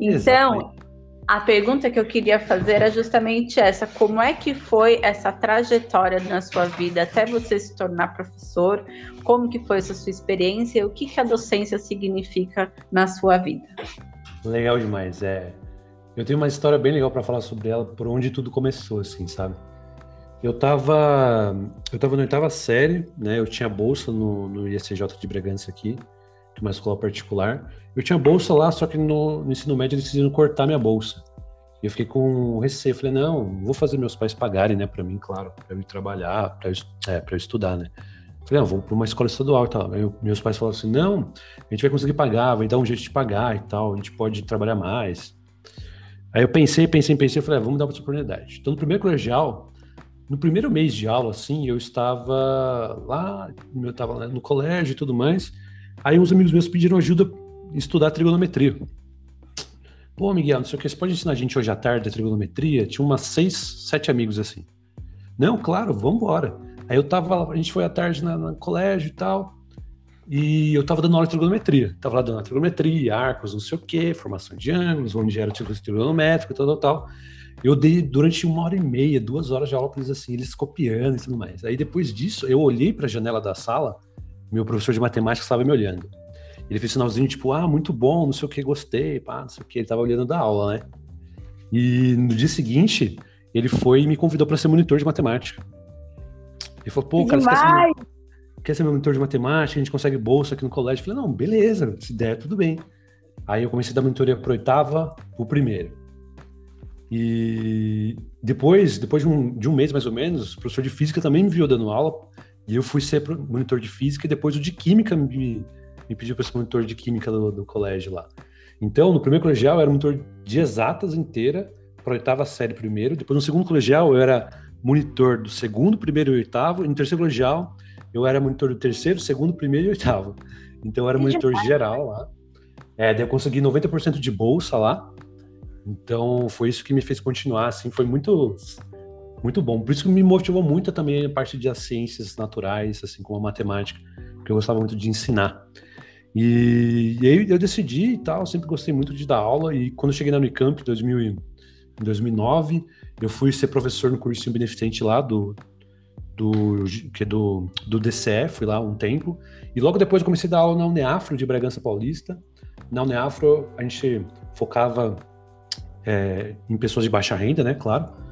Speaker 3: Então, Exatamente. A pergunta que eu queria fazer é justamente essa: como é que foi essa trajetória na sua vida até você se tornar professor? Como que foi essa sua experiência? O que, que a docência significa na sua vida?
Speaker 1: Legal demais, é. Eu tenho uma história bem legal para falar sobre ela, por onde tudo começou, assim, sabe? Eu tava, eu tava na oitava série, né? Eu tinha bolsa no, no de Bragança aqui, é uma escola particular. Eu tinha bolsa lá, só que no, no ensino médio eles decidiram cortar minha bolsa. E eu fiquei com receio. Falei, não, vou fazer meus pais pagarem, né, para mim, claro, para eu ir trabalhar, para eu, é, eu estudar, né. Falei, não, vou para uma escola estadual e tal. Aí eu, meus pais falaram assim, não, a gente vai conseguir pagar, vai dar um jeito de pagar e tal, a gente pode trabalhar mais. Aí eu pensei, pensei, pensei, falei, ah, vamos dar uma oportunidade. Então, no primeiro colegial, no primeiro mês de aula, assim, eu estava lá, eu estava no colégio e tudo mais. Aí uns amigos meus pediram ajuda estudar trigonometria. Pô, Miguel, não sei o que, você pode ensinar a gente hoje à tarde a trigonometria? Tinha umas seis, sete amigos assim. Não, claro, vamos embora. Aí eu tava, a gente foi à tarde na, no colégio e tal, e eu tava dando aula de trigonometria. Tava lá dando trigonometria, arcos, não sei o que, formação de ângulos, onde era o trigonométrico tal, tal, tal. Eu dei durante uma hora e meia, duas horas de aula para eles assim, eles copiando e tudo mais. Aí depois disso, eu olhei para a janela da sala, meu professor de matemática estava me olhando. Ele fez sinalzinho tipo, ah, muito bom, não sei o que, gostei, pá, não sei o que. Ele tava olhando da aula, né? E no dia seguinte, ele foi e me convidou para ser monitor de matemática. Ele falou, pô, cara, você quer ser, quer ser monitor de matemática? A gente consegue bolsa aqui no colégio. Eu falei, não, beleza, se der, tudo bem. Aí eu comecei a dar monitoria pro oitava, pro primeiro. E depois, depois de um, de um mês mais ou menos, o professor de física também me viu dando aula. E eu fui ser monitor de física e depois o de química me, me pediu para ser monitor de química do, do, colégio lá. Então, no primeiro colegial, eu era monitor de exatas inteira, para a oitava série primeiro. Depois, no segundo colegial, eu era monitor do segundo, primeiro e oitavo. E no terceiro colegial, eu era monitor do terceiro, segundo, primeiro e oitavo. Então, eu era monitor geral lá. É, daí eu consegui 90% de bolsa lá. Então, foi isso que me fez continuar, assim, foi muito muito bom. Por isso que me motivou muito também a parte de ciências naturais, assim como a matemática, que eu gostava muito de ensinar. E, e, aí eu decidi e tal, sempre gostei muito de dar aula. E quando cheguei na Unicamp em, 2000, em 2009, eu fui ser professor no cursinho beneficente lá do, do, que é do, do DCE, fui lá um tempo. E logo depois eu comecei a dar aula na Uneafro de Bragança Paulista. Na Uneafro a gente focava é, em pessoas de baixa renda, né, claro.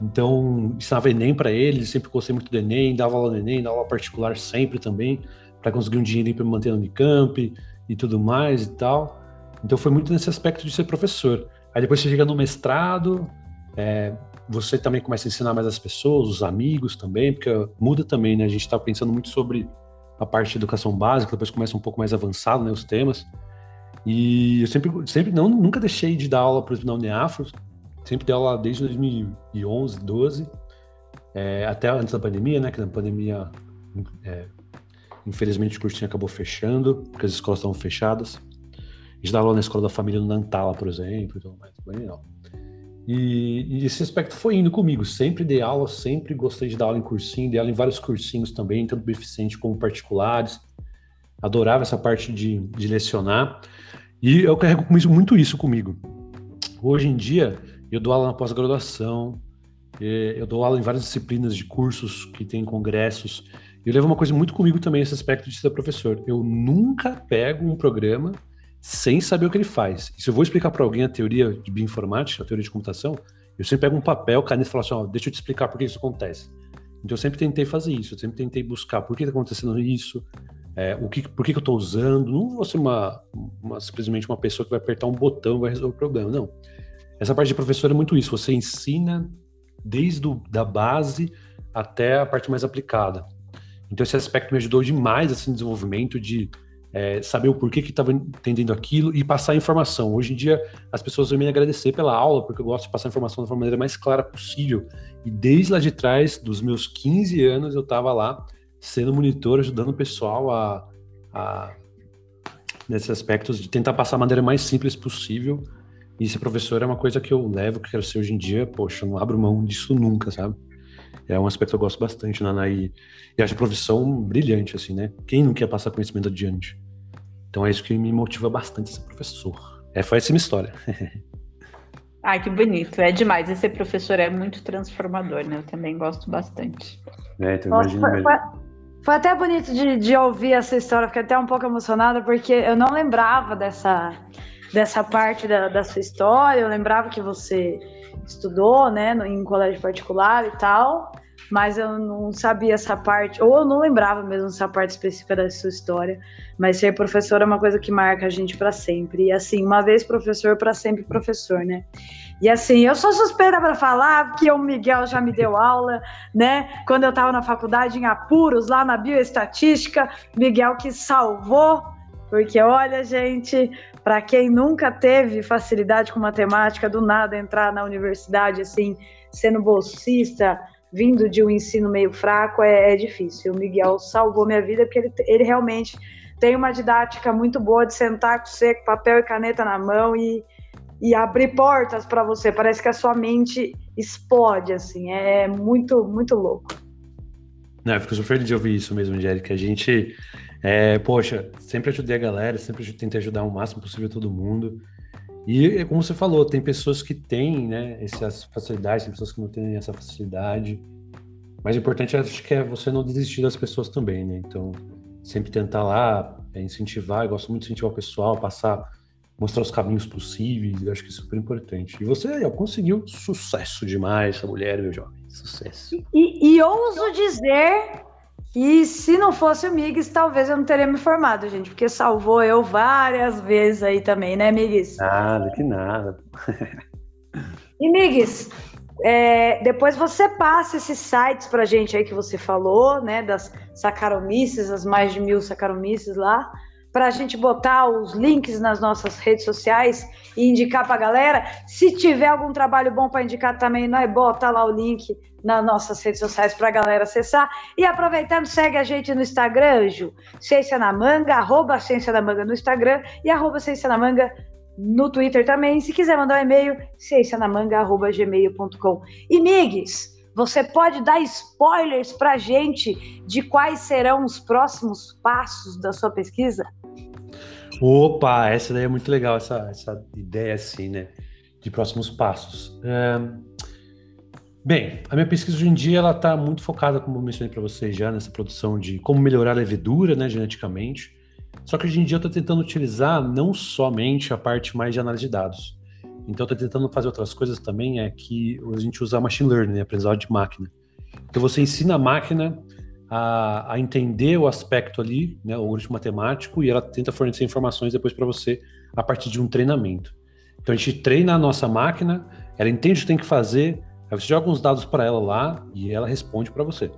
Speaker 1: Então, ensinava Enem para eles, sempre gostei muito do Enem, dava aula no Enem, dava aula particular sempre também, para conseguir um dinheirinho para me manter no Unicamp e tudo mais e tal. Então foi muito nesse aspecto de ser professor. Aí depois você chega no mestrado, é, você também começa a ensinar mais as pessoas, os amigos também, porque muda também, né? A gente está pensando muito sobre a parte de educação básica, depois começa um pouco mais avançado, né, os temas. E eu sempre, sempre não, nunca deixei de dar aula, por exemplo, na Uneafro, sempre dei aula desde 2011, 12, é, até antes da pandemia, né, que na pandemia, é, infelizmente, o cursinho acabou fechando, porque as escolas estavam fechadas. A gente dá aula na escola da família no Nantala, por exemplo, e tudo mais, bem legal. E, e, esse aspecto foi indo comigo. Sempre dei aula, sempre gostei de dar aula em cursinho, dei aula em vários cursinhos também, tanto beneficente como particulares. Adorava essa parte de, de lecionar. E eu carrego muito isso comigo. Hoje em dia, eu dou aula na pós-graduação, eu dou aula em várias disciplinas de cursos que tem congressos. Eu levo uma coisa muito comigo também, esse aspecto de ser professor. Eu nunca pego um programa sem saber o que ele faz. E se eu vou explicar para alguém a teoria de bioinformática, a teoria de computação, eu sempre pego um papel, caneta e falo assim, ó, deixa eu te explicar por que isso acontece. Então eu sempre tentei fazer isso, eu sempre tentei buscar por que está acontecendo isso, é, o que, por que, que eu estou usando. Não vou ser uma, uma, simplesmente uma pessoa que vai apertar um botão e vai resolver o problema, não. Essa parte de professor é muito isso, você ensina desde do, da base até a parte mais aplicada. Então esse aspecto me ajudou demais assim, no desenvolvimento de é, saber o porquê que estava entendendo aquilo e passar informação. Hoje em dia, as pessoas vão me agradecer pela aula, porque eu gosto de passar informação da maneira mais clara possível. E desde lá de trás, dos meus 15 anos, eu estava lá sendo monitor, ajudando o pessoal a, a nesses aspectos de tentar passar a maneira mais simples possível. E ser professor é uma coisa que eu levo, que quero ser hoje em dia. Poxa, eu não abro mão disso nunca, sabe? É um aspecto que eu gosto bastante, Nana, e, e acho a profissão brilhante, assim, né? Quem não quer passar conhecimento adiante? Então é isso que me motiva bastante ser professor. É, foi essa minha história. (laughs)
Speaker 3: Ai, que bonito. É demais. E ser professor é muito transformador, né? Eu também gosto bastante.
Speaker 1: É, então imagina
Speaker 2: foi, foi, foi, até bonito de, de ouvir essa história. Fiquei até um pouco emocionada, porque eu não lembrava dessa, dessa parte da, da sua história. Eu lembrava que você estudou, né, em colégio particular e tal mas eu não sabia essa parte, ou eu não lembrava mesmo essa parte específica da sua história. Mas ser professor é uma coisa que marca a gente para sempre. E assim, uma vez professor, para sempre professor, né? E assim, eu sou suspeita para falar que o Miguel já me deu aula, né? Quando eu estava na faculdade em apuros, lá na bioestatística, Miguel que salvou, porque olha, gente, para quem nunca teve facilidade com matemática, do nada entrar na universidade assim, sendo bolsista, vindo de um ensino meio fraco é, é difícil. O Miguel salvou minha vida porque ele, ele realmente tem uma didática muito boa de sentar com você com papel e caneta na mão e, e abrir portas para você. Parece que a sua mente explode, assim. É muito, muito louco.
Speaker 1: Não, eu fico super de ouvir isso mesmo, Angélica. A gente, é, poxa, sempre ajudei a galera, sempre tentei ajudar o máximo possível todo mundo. E como você falou, tem pessoas que têm né, essas facilidades, tem pessoas que não têm essa facilidade. Mas o importante acho que é você não desistir das pessoas também, né? Então, sempre tentar lá é, incentivar, eu gosto muito de incentivar o pessoal, passar, mostrar os caminhos possíveis, eu acho que é super importante. E você aí, conseguiu sucesso demais, essa mulher, meu jovem, sucesso.
Speaker 2: E, e ouso dizer e se não fosse o Migues, talvez eu não teria me formado, gente, porque salvou eu várias vezes aí também, né, Migues?
Speaker 1: Nada, que nada.
Speaker 2: e Migues, é, depois você passa esses sites pra gente aí que você falou, né, das sacaromices, as mais de mil sacaromices lá, para a gente botar os links nas nossas redes sociais e indicar para a galera. Se tiver algum trabalho bom para indicar também, nós bota lá o link nas nossas redes sociais para a galera acessar. E aproveitando, segue a gente no Instagram, Ju. Ciência na Manga, arroba Ciência na Manga no Instagram e arroba Ciência na Manga no Twitter também. Se quiser mandar um e-mail, ciencianamanga.gmail.com. E Migues, você pode dar spoilers para a gente de quais serão os próximos passos da sua pesquisa?
Speaker 1: Opa, essa daí é muito legal, essa, essa ideia assim, né? De próximos passos. Bem, a minha pesquisa hoje em dia ela está muito focada, como eu mencionei para vocês já, nessa produção de como melhorar a levedura, né, geneticamente. Só que hoje em dia eu estou tentando utilizar não somente a parte mais de análise de dados. Então, estou tentando fazer outras coisas também, é que a gente usa machine learning, né, aprendizado de máquina. Então, você ensina a máquina a, a entender o aspecto ali, né, o algoritmo matemático, e ela tenta fornecer informações depois para você a partir de um treinamento. Então, a gente treina a nossa máquina, ela entende o que tem que fazer, aí você joga uns dados para ela lá e ela responde para você.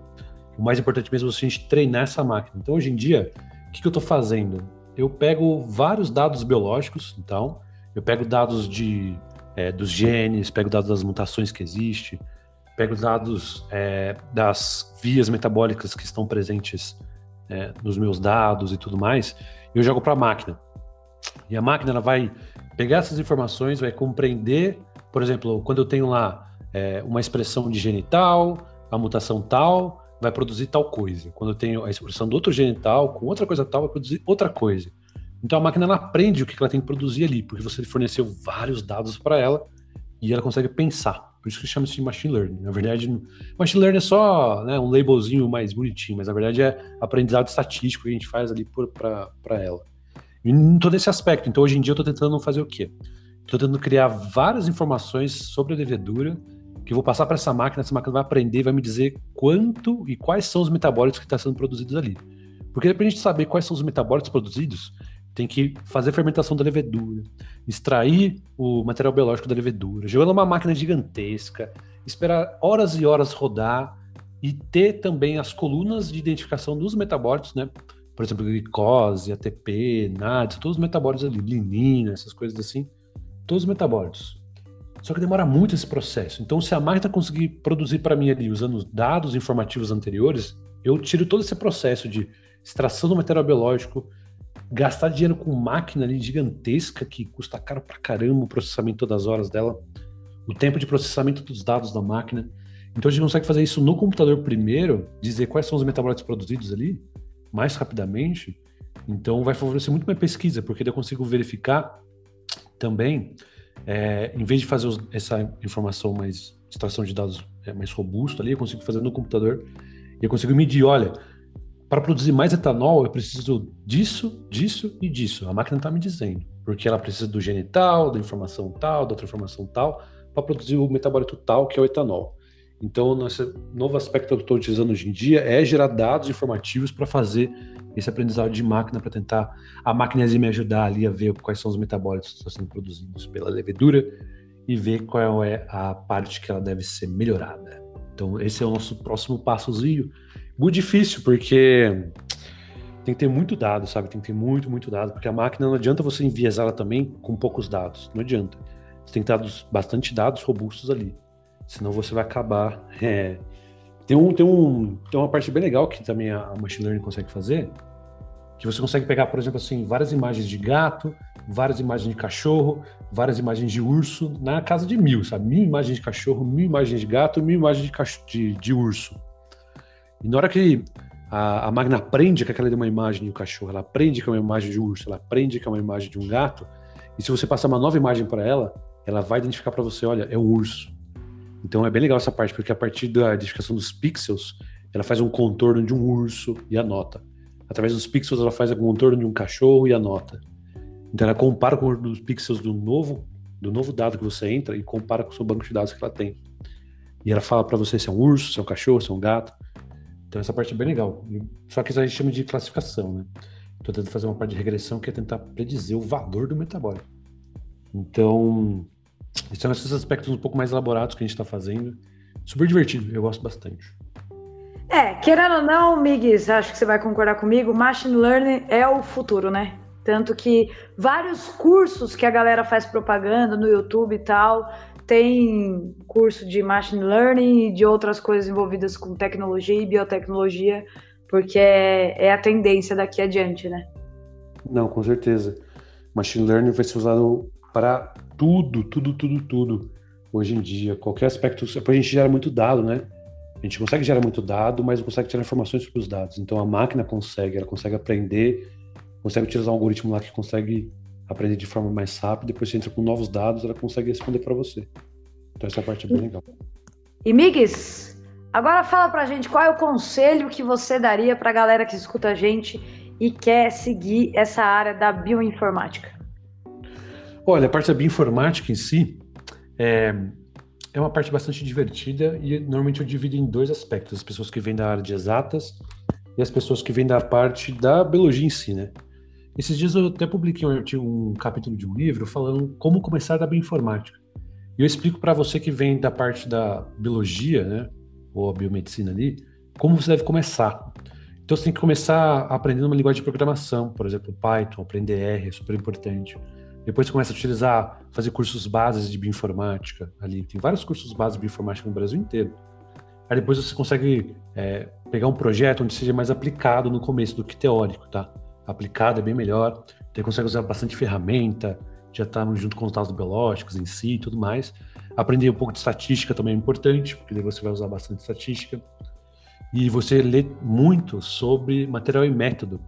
Speaker 1: O mais importante mesmo é a gente treinar essa máquina. Então, hoje em dia, o que, que eu estou fazendo? Eu pego vários dados biológicos, então, eu pego dados de, é, dos genes, pego dados das mutações que existem, pego dados é, das vias metabólicas que estão presentes é, nos meus dados e tudo mais, e eu jogo para a máquina. E a máquina ela vai pegar essas informações, vai compreender, por exemplo, quando eu tenho lá é, uma expressão de genital, a mutação tal, vai produzir tal coisa. Quando eu tenho a expressão do outro genital com outra coisa tal, vai produzir outra coisa. Então a máquina ela aprende o que ela tem que produzir ali, porque você forneceu vários dados para ela e ela consegue pensar. Por isso que chama-se de machine learning. Na verdade, machine learning é só né, um labelzinho mais bonitinho, mas na verdade é aprendizado estatístico que a gente faz ali para ela. E em todo esse aspecto. Então hoje em dia eu estou tentando fazer o quê? Estou tentando criar várias informações sobre a levedura que eu vou passar para essa máquina, essa máquina vai aprender vai me dizer quanto e quais são os metabólitos que estão tá sendo produzidos ali. Porque para a gente saber quais são os metabólitos produzidos, tem que fazer a fermentação da levedura, extrair o material biológico da levedura, jogar numa máquina gigantesca, esperar horas e horas rodar e ter também as colunas de identificação dos metabólitos, né? Por exemplo, glicose, ATP, NADS, todos os metabólitos ali, linina, essas coisas assim, todos os metabólitos. Só que demora muito esse processo. Então, se a máquina conseguir produzir para mim ali usando dados informativos anteriores, eu tiro todo esse processo de extração do material biológico, gastar dinheiro com máquina ali gigantesca que custa caro pra caramba o processamento todas as horas dela, o tempo de processamento dos dados da máquina. Então a gente consegue fazer isso no computador primeiro, dizer quais são os metabólitos produzidos ali, mais rapidamente. Então vai favorecer muito minha pesquisa, porque eu consigo verificar também, é, em vez de fazer os, essa informação mais, extração de dados é, mais robusto ali, eu consigo fazer no computador e eu consigo medir, olha, para produzir mais etanol, eu preciso disso, disso e disso. A máquina está me dizendo, porque ela precisa do genital, da informação tal, da outra informação tal, para produzir o metabólito tal, que é o etanol. Então, nosso novo aspecto que eu estou utilizando hoje em dia é gerar dados informativos para fazer esse aprendizado de máquina, para tentar a máquina me ajudar ali a ver quais são os metabólitos que estão sendo produzidos pela levedura e ver qual é a parte que ela deve ser melhorada. Então, esse é o nosso próximo passozinho muito difícil, porque tem que ter muito dado, sabe? Tem que ter muito, muito dado, porque a máquina não adianta você enviesá-la também com poucos dados. Não adianta. Você tem que ter bastante dados robustos ali. Senão você vai acabar. (laughs) É... Tem, um, tem, um, tem uma parte bem legal que também a machine learning consegue fazer, que você consegue pegar, por exemplo, assim, várias imagens de gato, várias imagens de cachorro, várias imagens de urso, na casa de mil, sabe? Mil imagens de cachorro, mil imagens de gato, mil imagens de, cach... de, de urso. E na hora que a, a máquina aprende que aquela é uma imagem de um cachorro, ela aprende que é uma imagem de um urso, ela aprende que é uma imagem de um gato, e se você passar uma nova imagem para ela, ela vai identificar para você, olha, é um urso. Então é bem legal essa parte, porque a partir da identificação dos pixels, ela faz um contorno de um urso e anota. Através dos pixels, ela faz um contorno de um cachorro e anota. Então ela compara com os pixels do novo, do novo dado que você entra e compara com o seu banco de dados que ela tem. E ela fala para você se é um urso, se é um cachorro, se é um gato. Então essa parte é bem legal. Só que isso a gente chama de classificação, né? Estou tentando fazer uma parte de regressão que é tentar predizer o valor do metabólico. Então, são esses aspectos um pouco mais elaborados que a gente está fazendo. Super divertido, eu gosto bastante.
Speaker 2: É, querendo ou não, Migues, acho que você vai concordar comigo, Machine Learning é o futuro, né? Tanto que vários cursos que a galera faz propaganda no YouTube e tal, tem curso de machine learning e de outras coisas envolvidas com tecnologia e biotecnologia, porque é, é a tendência daqui adiante, né?
Speaker 1: Não, com certeza. Machine learning vai ser usado para tudo, tudo, tudo, tudo. Hoje em dia, qualquer aspecto. Depois a gente gera muito dado, né? A gente consegue gerar muito dado, mas não consegue tirar informações sobre os dados. Então a máquina consegue, ela consegue aprender, consegue utilizar um algoritmo lá que consegue aprender de forma mais rápida, depois você entra com novos dados, ela consegue responder para você. Então essa parte é bem legal.
Speaker 2: E Migues, agora fala pra gente qual é o conselho que você daria pra galera que escuta a gente e quer seguir essa área da bioinformática.
Speaker 1: Olha, a parte da bioinformática em si é, é uma parte bastante divertida e normalmente eu divido em dois aspectos: as pessoas que vêm da área de exatas e as pessoas que vêm da parte da biologia em si, né? Esses dias eu até publiquei um, um capítulo de um livro falando como começar da bioinformática. E eu explico para você que vem da parte da biologia, né, ou a biomedicina ali, como você deve começar. Então você tem que começar aprendendo uma linguagem de programação, por exemplo, Python, aprender R, é super importante. Depois começa a utilizar, fazer cursos bases de bioinformática ali. Tem vários cursos bases de bioinformática no Brasil inteiro. Aí depois você consegue é, pegar um projeto onde seja mais aplicado no começo do que teórico, tá? Aplicado é bem melhor. Você consegue usar bastante ferramenta, já está junto com os dados biológicos em si e tudo mais. Aprender um pouco de estatística também é importante, porque daí você vai usar bastante estatística. E você lê muito sobre material e método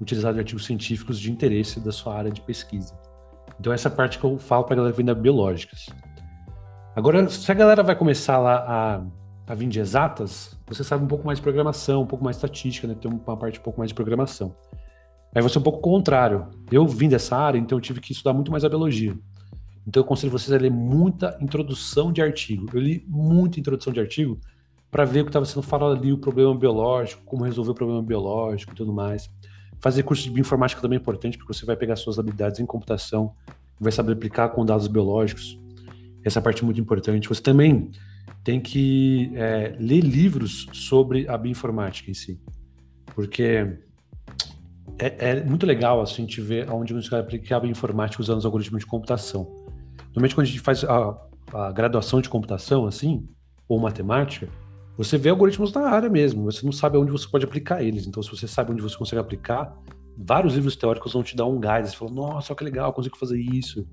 Speaker 1: utilizado em artigos científicos de interesse da sua área de pesquisa. Então essa parte que eu falo para a galera que vem da biológicas. Agora, se a galera vai começar lá a, a vir de exatas, você sabe um pouco mais de programação, um pouco mais de estatística, né? Tem uma parte um pouco mais de programação. Aí você é um pouco contrário. Eu vim dessa área, então eu tive que estudar muito mais a biologia. Então eu aconselho vocês a ler muita introdução de artigo. Eu li muita introdução de artigo para ver o que estava sendo falado ali, o problema biológico, como resolver o problema biológico e tudo mais. Fazer curso de bioinformática também é importante, porque você vai pegar suas habilidades em computação, vai saber aplicar com dados biológicos. Essa parte é muito importante. Você também tem que é, ler livros sobre a bioinformática em si, porque é, é, muito legal assim, a gente ver onde a gente vai aplicar a bioinformática usando os algoritmos de computação. Normalmente, quando a gente faz a, a graduação de computação, assim, ou matemática, você vê algoritmos na área mesmo, você não sabe onde você pode aplicar eles. Então, se você sabe onde você consegue aplicar, vários livros teóricos vão te dar um gás. Você fala, nossa, que legal, consigo fazer isso.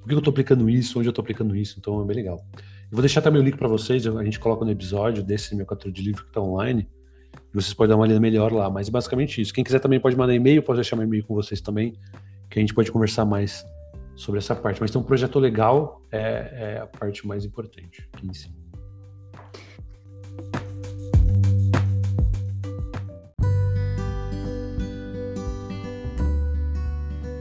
Speaker 1: Por que eu estou aplicando isso? Onde eu estou aplicando isso? Então, é bem legal. Eu vou deixar também o link para vocês, a gente coloca no episódio desse meu capítulo de livro que está online. Vocês podem dar uma olhada melhor lá, mas basicamente isso. Quem quiser também pode mandar e-mail, pode deixar meu e-mail com vocês também, que a gente pode conversar mais sobre essa parte. Mas tem um projeto legal, é, é a parte mais importante aqui em si.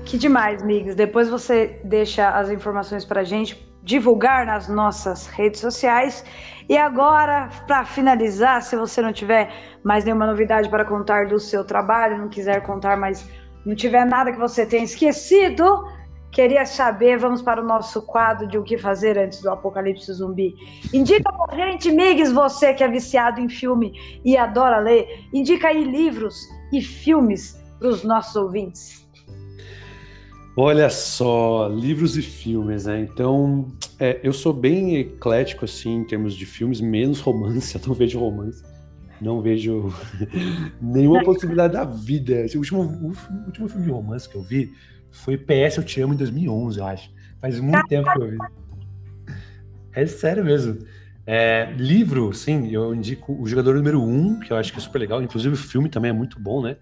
Speaker 2: Que demais, Migs. Depois você deixa as informações para a gente divulgar nas nossas redes sociais. E agora, para finalizar, se você não tiver mais nenhuma novidade para contar do seu trabalho, não quiser contar, mas não tiver nada que você tenha esquecido, queria saber, vamos para o nosso quadro de o que fazer antes do apocalipse zumbi. Indica pra gente, Migs, você que é viciado em filme e adora ler, indica aí livros e filmes para os nossos ouvintes.
Speaker 1: Olha só, livros e filmes, né? Então, é, eu sou bem eclético, assim, em termos de filmes, menos romance, (laughs) eu não vejo romance. Não vejo (laughs) nenhuma possibilidade da vida. O último, o último filme de romance que eu vi foi PS Eu Te Amo em 2011, eu acho. Faz muito tempo que eu vi. É sério mesmo. É, livro, sim, eu indico O Jogador Número 1, um, que eu acho que é super legal. Inclusive o filme também é muito bom, né?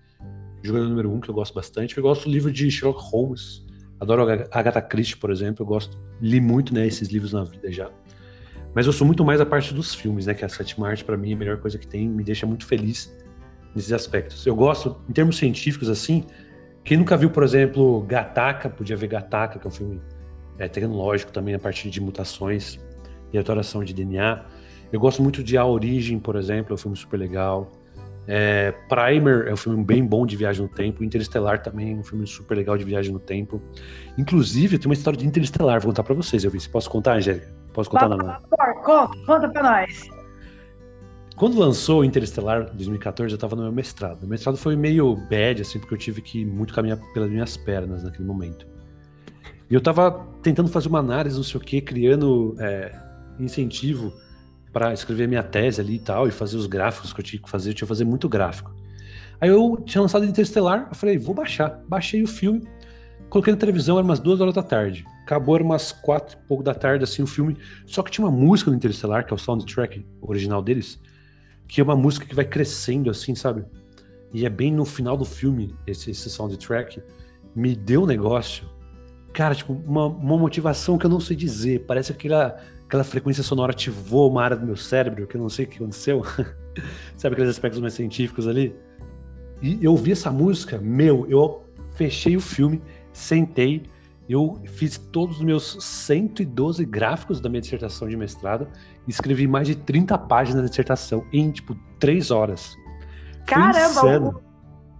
Speaker 1: Jogador Número 1, um, que eu gosto bastante. Eu gosto do livro de Sherlock Holmes, Adoro a Agatha Christie, por exemplo, eu gosto, li muito, né, esses livros na vida já. Mas eu sou muito mais a parte dos filmes, né, que a sétima arte para mim é a melhor coisa que tem, me deixa muito feliz nesses aspectos. Eu gosto, em termos científicos assim, quem nunca viu, por exemplo, Gataca, podia ver Gataca, que é um filme é, tecnológico também a partir de mutações e alteração de DNA. Eu gosto muito de A Origem, por exemplo, é um filme super legal. É, Primer é um filme bem bom de viagem no tempo. Interestelar também é um filme super legal de viagem no tempo. Inclusive, tem uma história de Interestelar, vou contar para vocês. Eu vi. Se posso contar, Angélica? Posso contar,
Speaker 2: Não. Conta, conta pra nós.
Speaker 1: Quando lançou Interestelar, em 2014, eu tava no meu mestrado. O mestrado foi meio bad, assim, porque eu tive que muito caminhar pelas minhas pernas naquele momento. E eu tava tentando fazer uma análise, não sei o que, criando é, incentivo para escrever minha tese ali e tal, e fazer os gráficos que eu tinha que fazer, eu tinha que fazer muito gráfico. Aí eu tinha lançado Interestelar, eu falei, vou baixar. Baixei o filme, coloquei na televisão, era umas duas horas da tarde. Acabou, era umas quatro e pouco da tarde, assim, o filme. Só que tinha uma música no Interestelar, que é o soundtrack original deles, que é uma música que vai crescendo, assim, sabe? E é bem no final do filme, esse, esse soundtrack. Me deu um negócio cara, tipo, uma, uma motivação que eu não sei dizer. Parece aquela, aquela frequência sonora ativou uma área do meu cérebro, que eu não sei o que aconteceu. (laughs) Sabe aqueles aspectos mais científicos ali? E eu ouvi essa música, meu, eu fechei o filme, sentei, eu fiz todos os meus 112 gráficos da minha dissertação de mestrado e escrevi mais de 30 páginas da dissertação em, tipo, 3 horas.
Speaker 2: Caramba,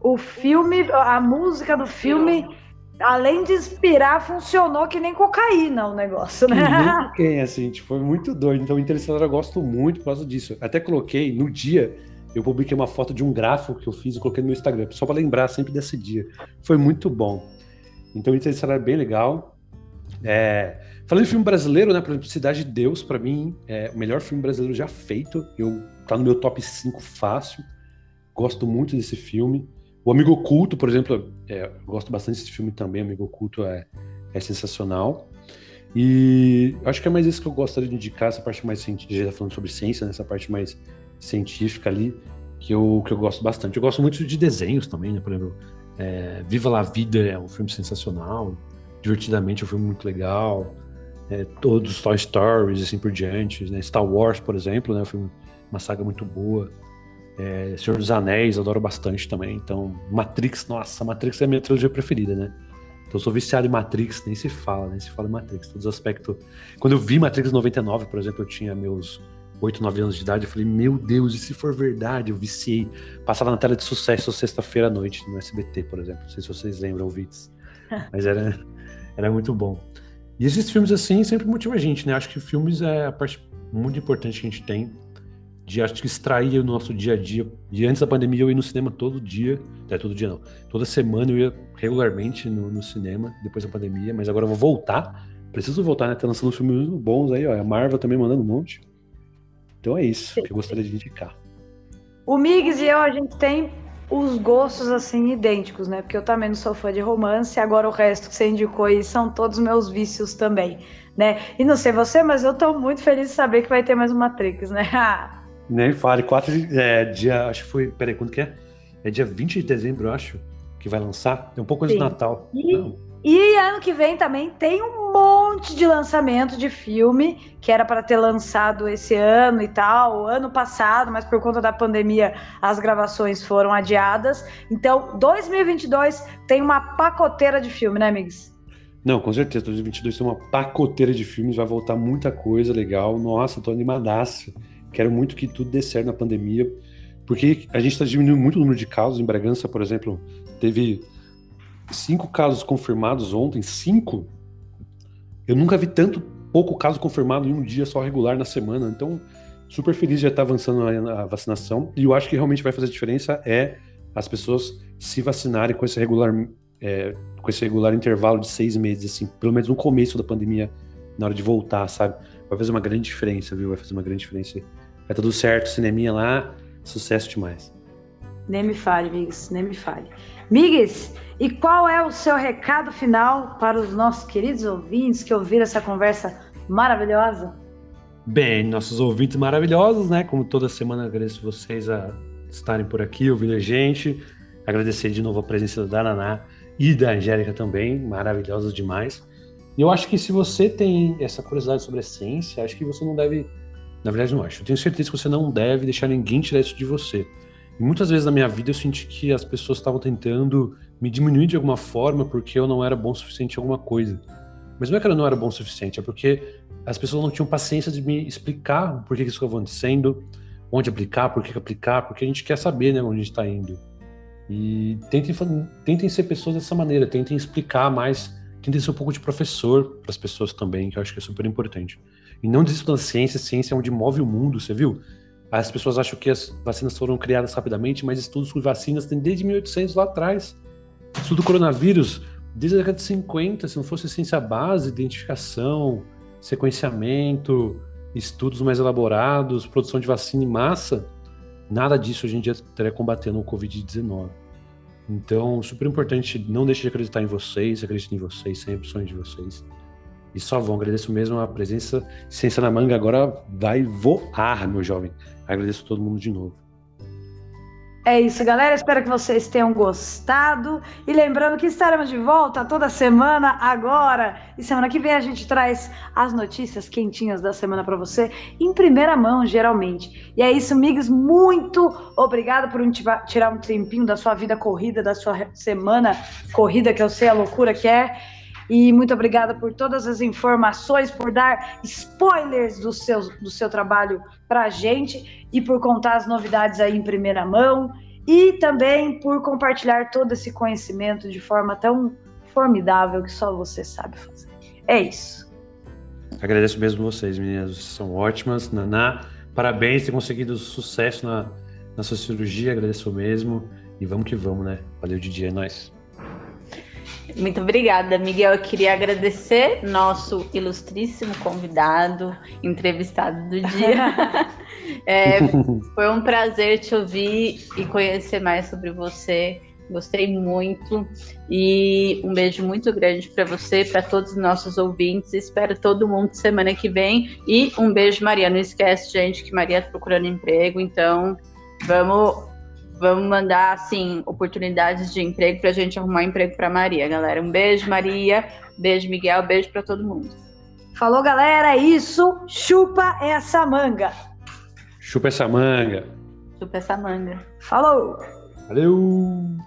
Speaker 2: o, o filme, a música do filme além de inspirar, funcionou que nem cocaína o negócio, né? (laughs)
Speaker 1: Quem, assim, foi muito doido. Então, Interestelar eu gosto muito por causa disso. Até coloquei no dia, eu publiquei uma foto de um gráfico que eu fiz e coloquei no meu Instagram, só para lembrar sempre desse dia. Foi muito bom. Então, Interestelar é bem legal. É... Falando de filme brasileiro, né? Por exemplo, Cidade de Deus, para mim, é o melhor filme brasileiro já feito. Eu tá no meu top 5 fácil. Gosto muito desse filme. O Amigo Oculto, por exemplo, é, gosto bastante desse filme também. Amigo Oculto é, é sensacional. E acho que é mais isso que eu gostaria de indicar, essa parte mais científica, já tá falando sobre ciência, nessa né, parte mais científica ali, que eu, que eu gosto bastante. Eu gosto muito de desenhos também, né? Por exemplo, é, Viva la Vida é um filme sensacional, Divertidamente é um filme muito legal, é, todos os Toy Stories, assim por diante, né? Star Wars, por exemplo, né? Um filme, uma saga muito boa. É, Senhor dos Anéis, adoro bastante também. Então, Matrix, nossa, Matrix é a minha trilogia preferida, né? Então, eu sou viciado em Matrix, nem se fala, nem se fala em Matrix. Todos os aspectos. Quando eu vi Matrix 99, por exemplo, eu tinha meus 8, 9 anos de idade, eu falei, meu Deus, e se for verdade? Eu viciei. Passava na tela de sucesso sexta-feira à noite no SBT, por exemplo. Não sei se vocês lembram, Vitz. (laughs) Mas era, era muito bom. E esses filmes, assim, sempre motivam a gente, né? Acho que filmes é a parte muito importante que a gente tem de acho que extrair o nosso dia a dia. E antes da pandemia eu ia no cinema todo dia, é todo dia não, toda semana eu ia regularmente no, no cinema depois da pandemia, mas agora eu vou voltar. Preciso voltar, né? Tá lançando filmes bons aí, ó. A Marvel também mandando um monte. Então é isso que eu gostaria de indicar.
Speaker 2: O Migs e eu, a gente tem os gostos assim idênticos, né? Porque eu também não sou fã de romance, agora o resto que você indicou aí são todos meus vícios também, né? E não sei você, mas eu tô muito feliz de saber que vai ter mais uma Matrix, né? (laughs)
Speaker 1: Nem fale, 4 de, é, dia, acho que foi, peraí, quando que é? É dia 20 de dezembro, eu acho, que vai lançar. É um pouco antes do Natal.
Speaker 2: E, e, ano que vem também tem um monte de lançamento de filme que era para ter lançado esse ano e tal, ano passado, mas por conta da pandemia as gravações foram adiadas. Então, 2022 tem uma pacoteira de filme, né, amigos?
Speaker 1: Não, com certeza. 2022 tem uma pacoteira de filmes, vai voltar muita coisa legal. Nossa, tô animadaço. Quero muito que tudo dê certo na pandemia, porque a gente está diminuindo muito o número de casos. Em Bragança, por exemplo, teve cinco casos confirmados ontem. Cinco? Eu nunca vi tanto pouco caso confirmado em um dia só regular na semana. Então, super feliz de já estar tá avançando a, vacinação. E eu acho que realmente vai fazer diferença é as pessoas se vacinarem com esse regular, é, com esse regular intervalo de seis meses, assim, pelo menos no começo da pandemia, na hora de voltar, sabe? Vai fazer uma grande diferença, viu? Vai fazer uma grande diferença Vai tudo certo, cineminha lá, sucesso demais.
Speaker 2: Nem me fale, Migs, nem me fale. Migs, e qual é o seu recado final para os nossos queridos ouvintes que ouviram essa conversa maravilhosa?
Speaker 1: Bem, nossos ouvintes maravilhosos, né? Como toda semana, agradeço vocês a estarem por aqui ouvindo a gente. Agradecer de novo a presença da Naná e da Angélica também, maravilhosas demais. E eu acho que se você tem essa curiosidade sobre a ciência, acho que você não deve na verdade, não acho. Eu tenho certeza que você não deve deixar ninguém tirar isso de você. E muitas vezes na minha vida eu senti que as pessoas estavam tentando me diminuir de alguma forma porque eu não era bom o suficiente em alguma coisa. Mas não é que eu não era bom o suficiente, é porque as pessoas não tinham paciência de me explicar por que isso estava acontecendo, onde aplicar, por que aplicar, porque a gente quer saber né, onde a gente está indo. E tentem, tentem ser pessoas dessa maneira, tentem explicar mais, tentem ser um pouco de professor para as pessoas também, que eu acho que é super importante. E não desistam da ciência, ciência é onde move o mundo, você viu? As pessoas acham que as vacinas foram criadas rapidamente, mas estudos com vacinas têm desde 1800 lá atrás. Estudo do coronavírus, desde a década de 50, se não fosse ciência base, identificação, sequenciamento, estudos mais elaborados, produção de vacina em massa, nada disso hoje em dia estaria combatendo o Covid-19. Então, super importante, não deixe de acreditar em vocês, acredite em vocês, sempre sonho de vocês. E só vão, agradeço mesmo a presença. Ciência na Manga agora vai voar, meu jovem. Agradeço todo mundo de novo.
Speaker 2: É isso, galera. Espero que vocês tenham gostado. E lembrando que estaremos de volta toda semana agora. E semana que vem a gente traz as notícias quentinhas da semana para você, em primeira mão, geralmente. E é isso, amigos. Muito obrigado por tirar um tempinho da sua vida corrida, da sua semana corrida, que eu sei a loucura que é. E muito obrigada por todas as informações, por dar spoilers do seu, do seu trabalho para a gente e por contar as novidades aí em primeira mão e também por compartilhar todo esse conhecimento de forma tão formidável que só você sabe fazer. É isso.
Speaker 1: Agradeço mesmo vocês, meninas. Vocês são ótimas. Naná, parabéns ter conseguido sucesso na, na sua cirurgia. Agradeço mesmo. E vamos que vamos, né? Valeu, Didi. É nóis.
Speaker 3: Muito obrigada, Miguel. Eu queria agradecer nosso ilustríssimo convidado, entrevistado do dia. (laughs) é, (laughs) foi um prazer te ouvir e conhecer mais sobre você. Gostei muito e um beijo muito grande para você, para todos os nossos ouvintes. Espero todo mundo semana que vem. E um beijo, Maria. Não esquece, gente, que Maria está procurando emprego, então vamos Vamos mandar, assim, oportunidades de emprego para a gente arrumar emprego para Maria, galera. Um beijo, Maria. Beijo, Miguel. Beijo para todo mundo.
Speaker 2: Falou, galera. É isso. Chupa essa manga.
Speaker 1: Chupa essa manga.
Speaker 3: Chupa essa manga.
Speaker 2: Falou.
Speaker 1: Valeu.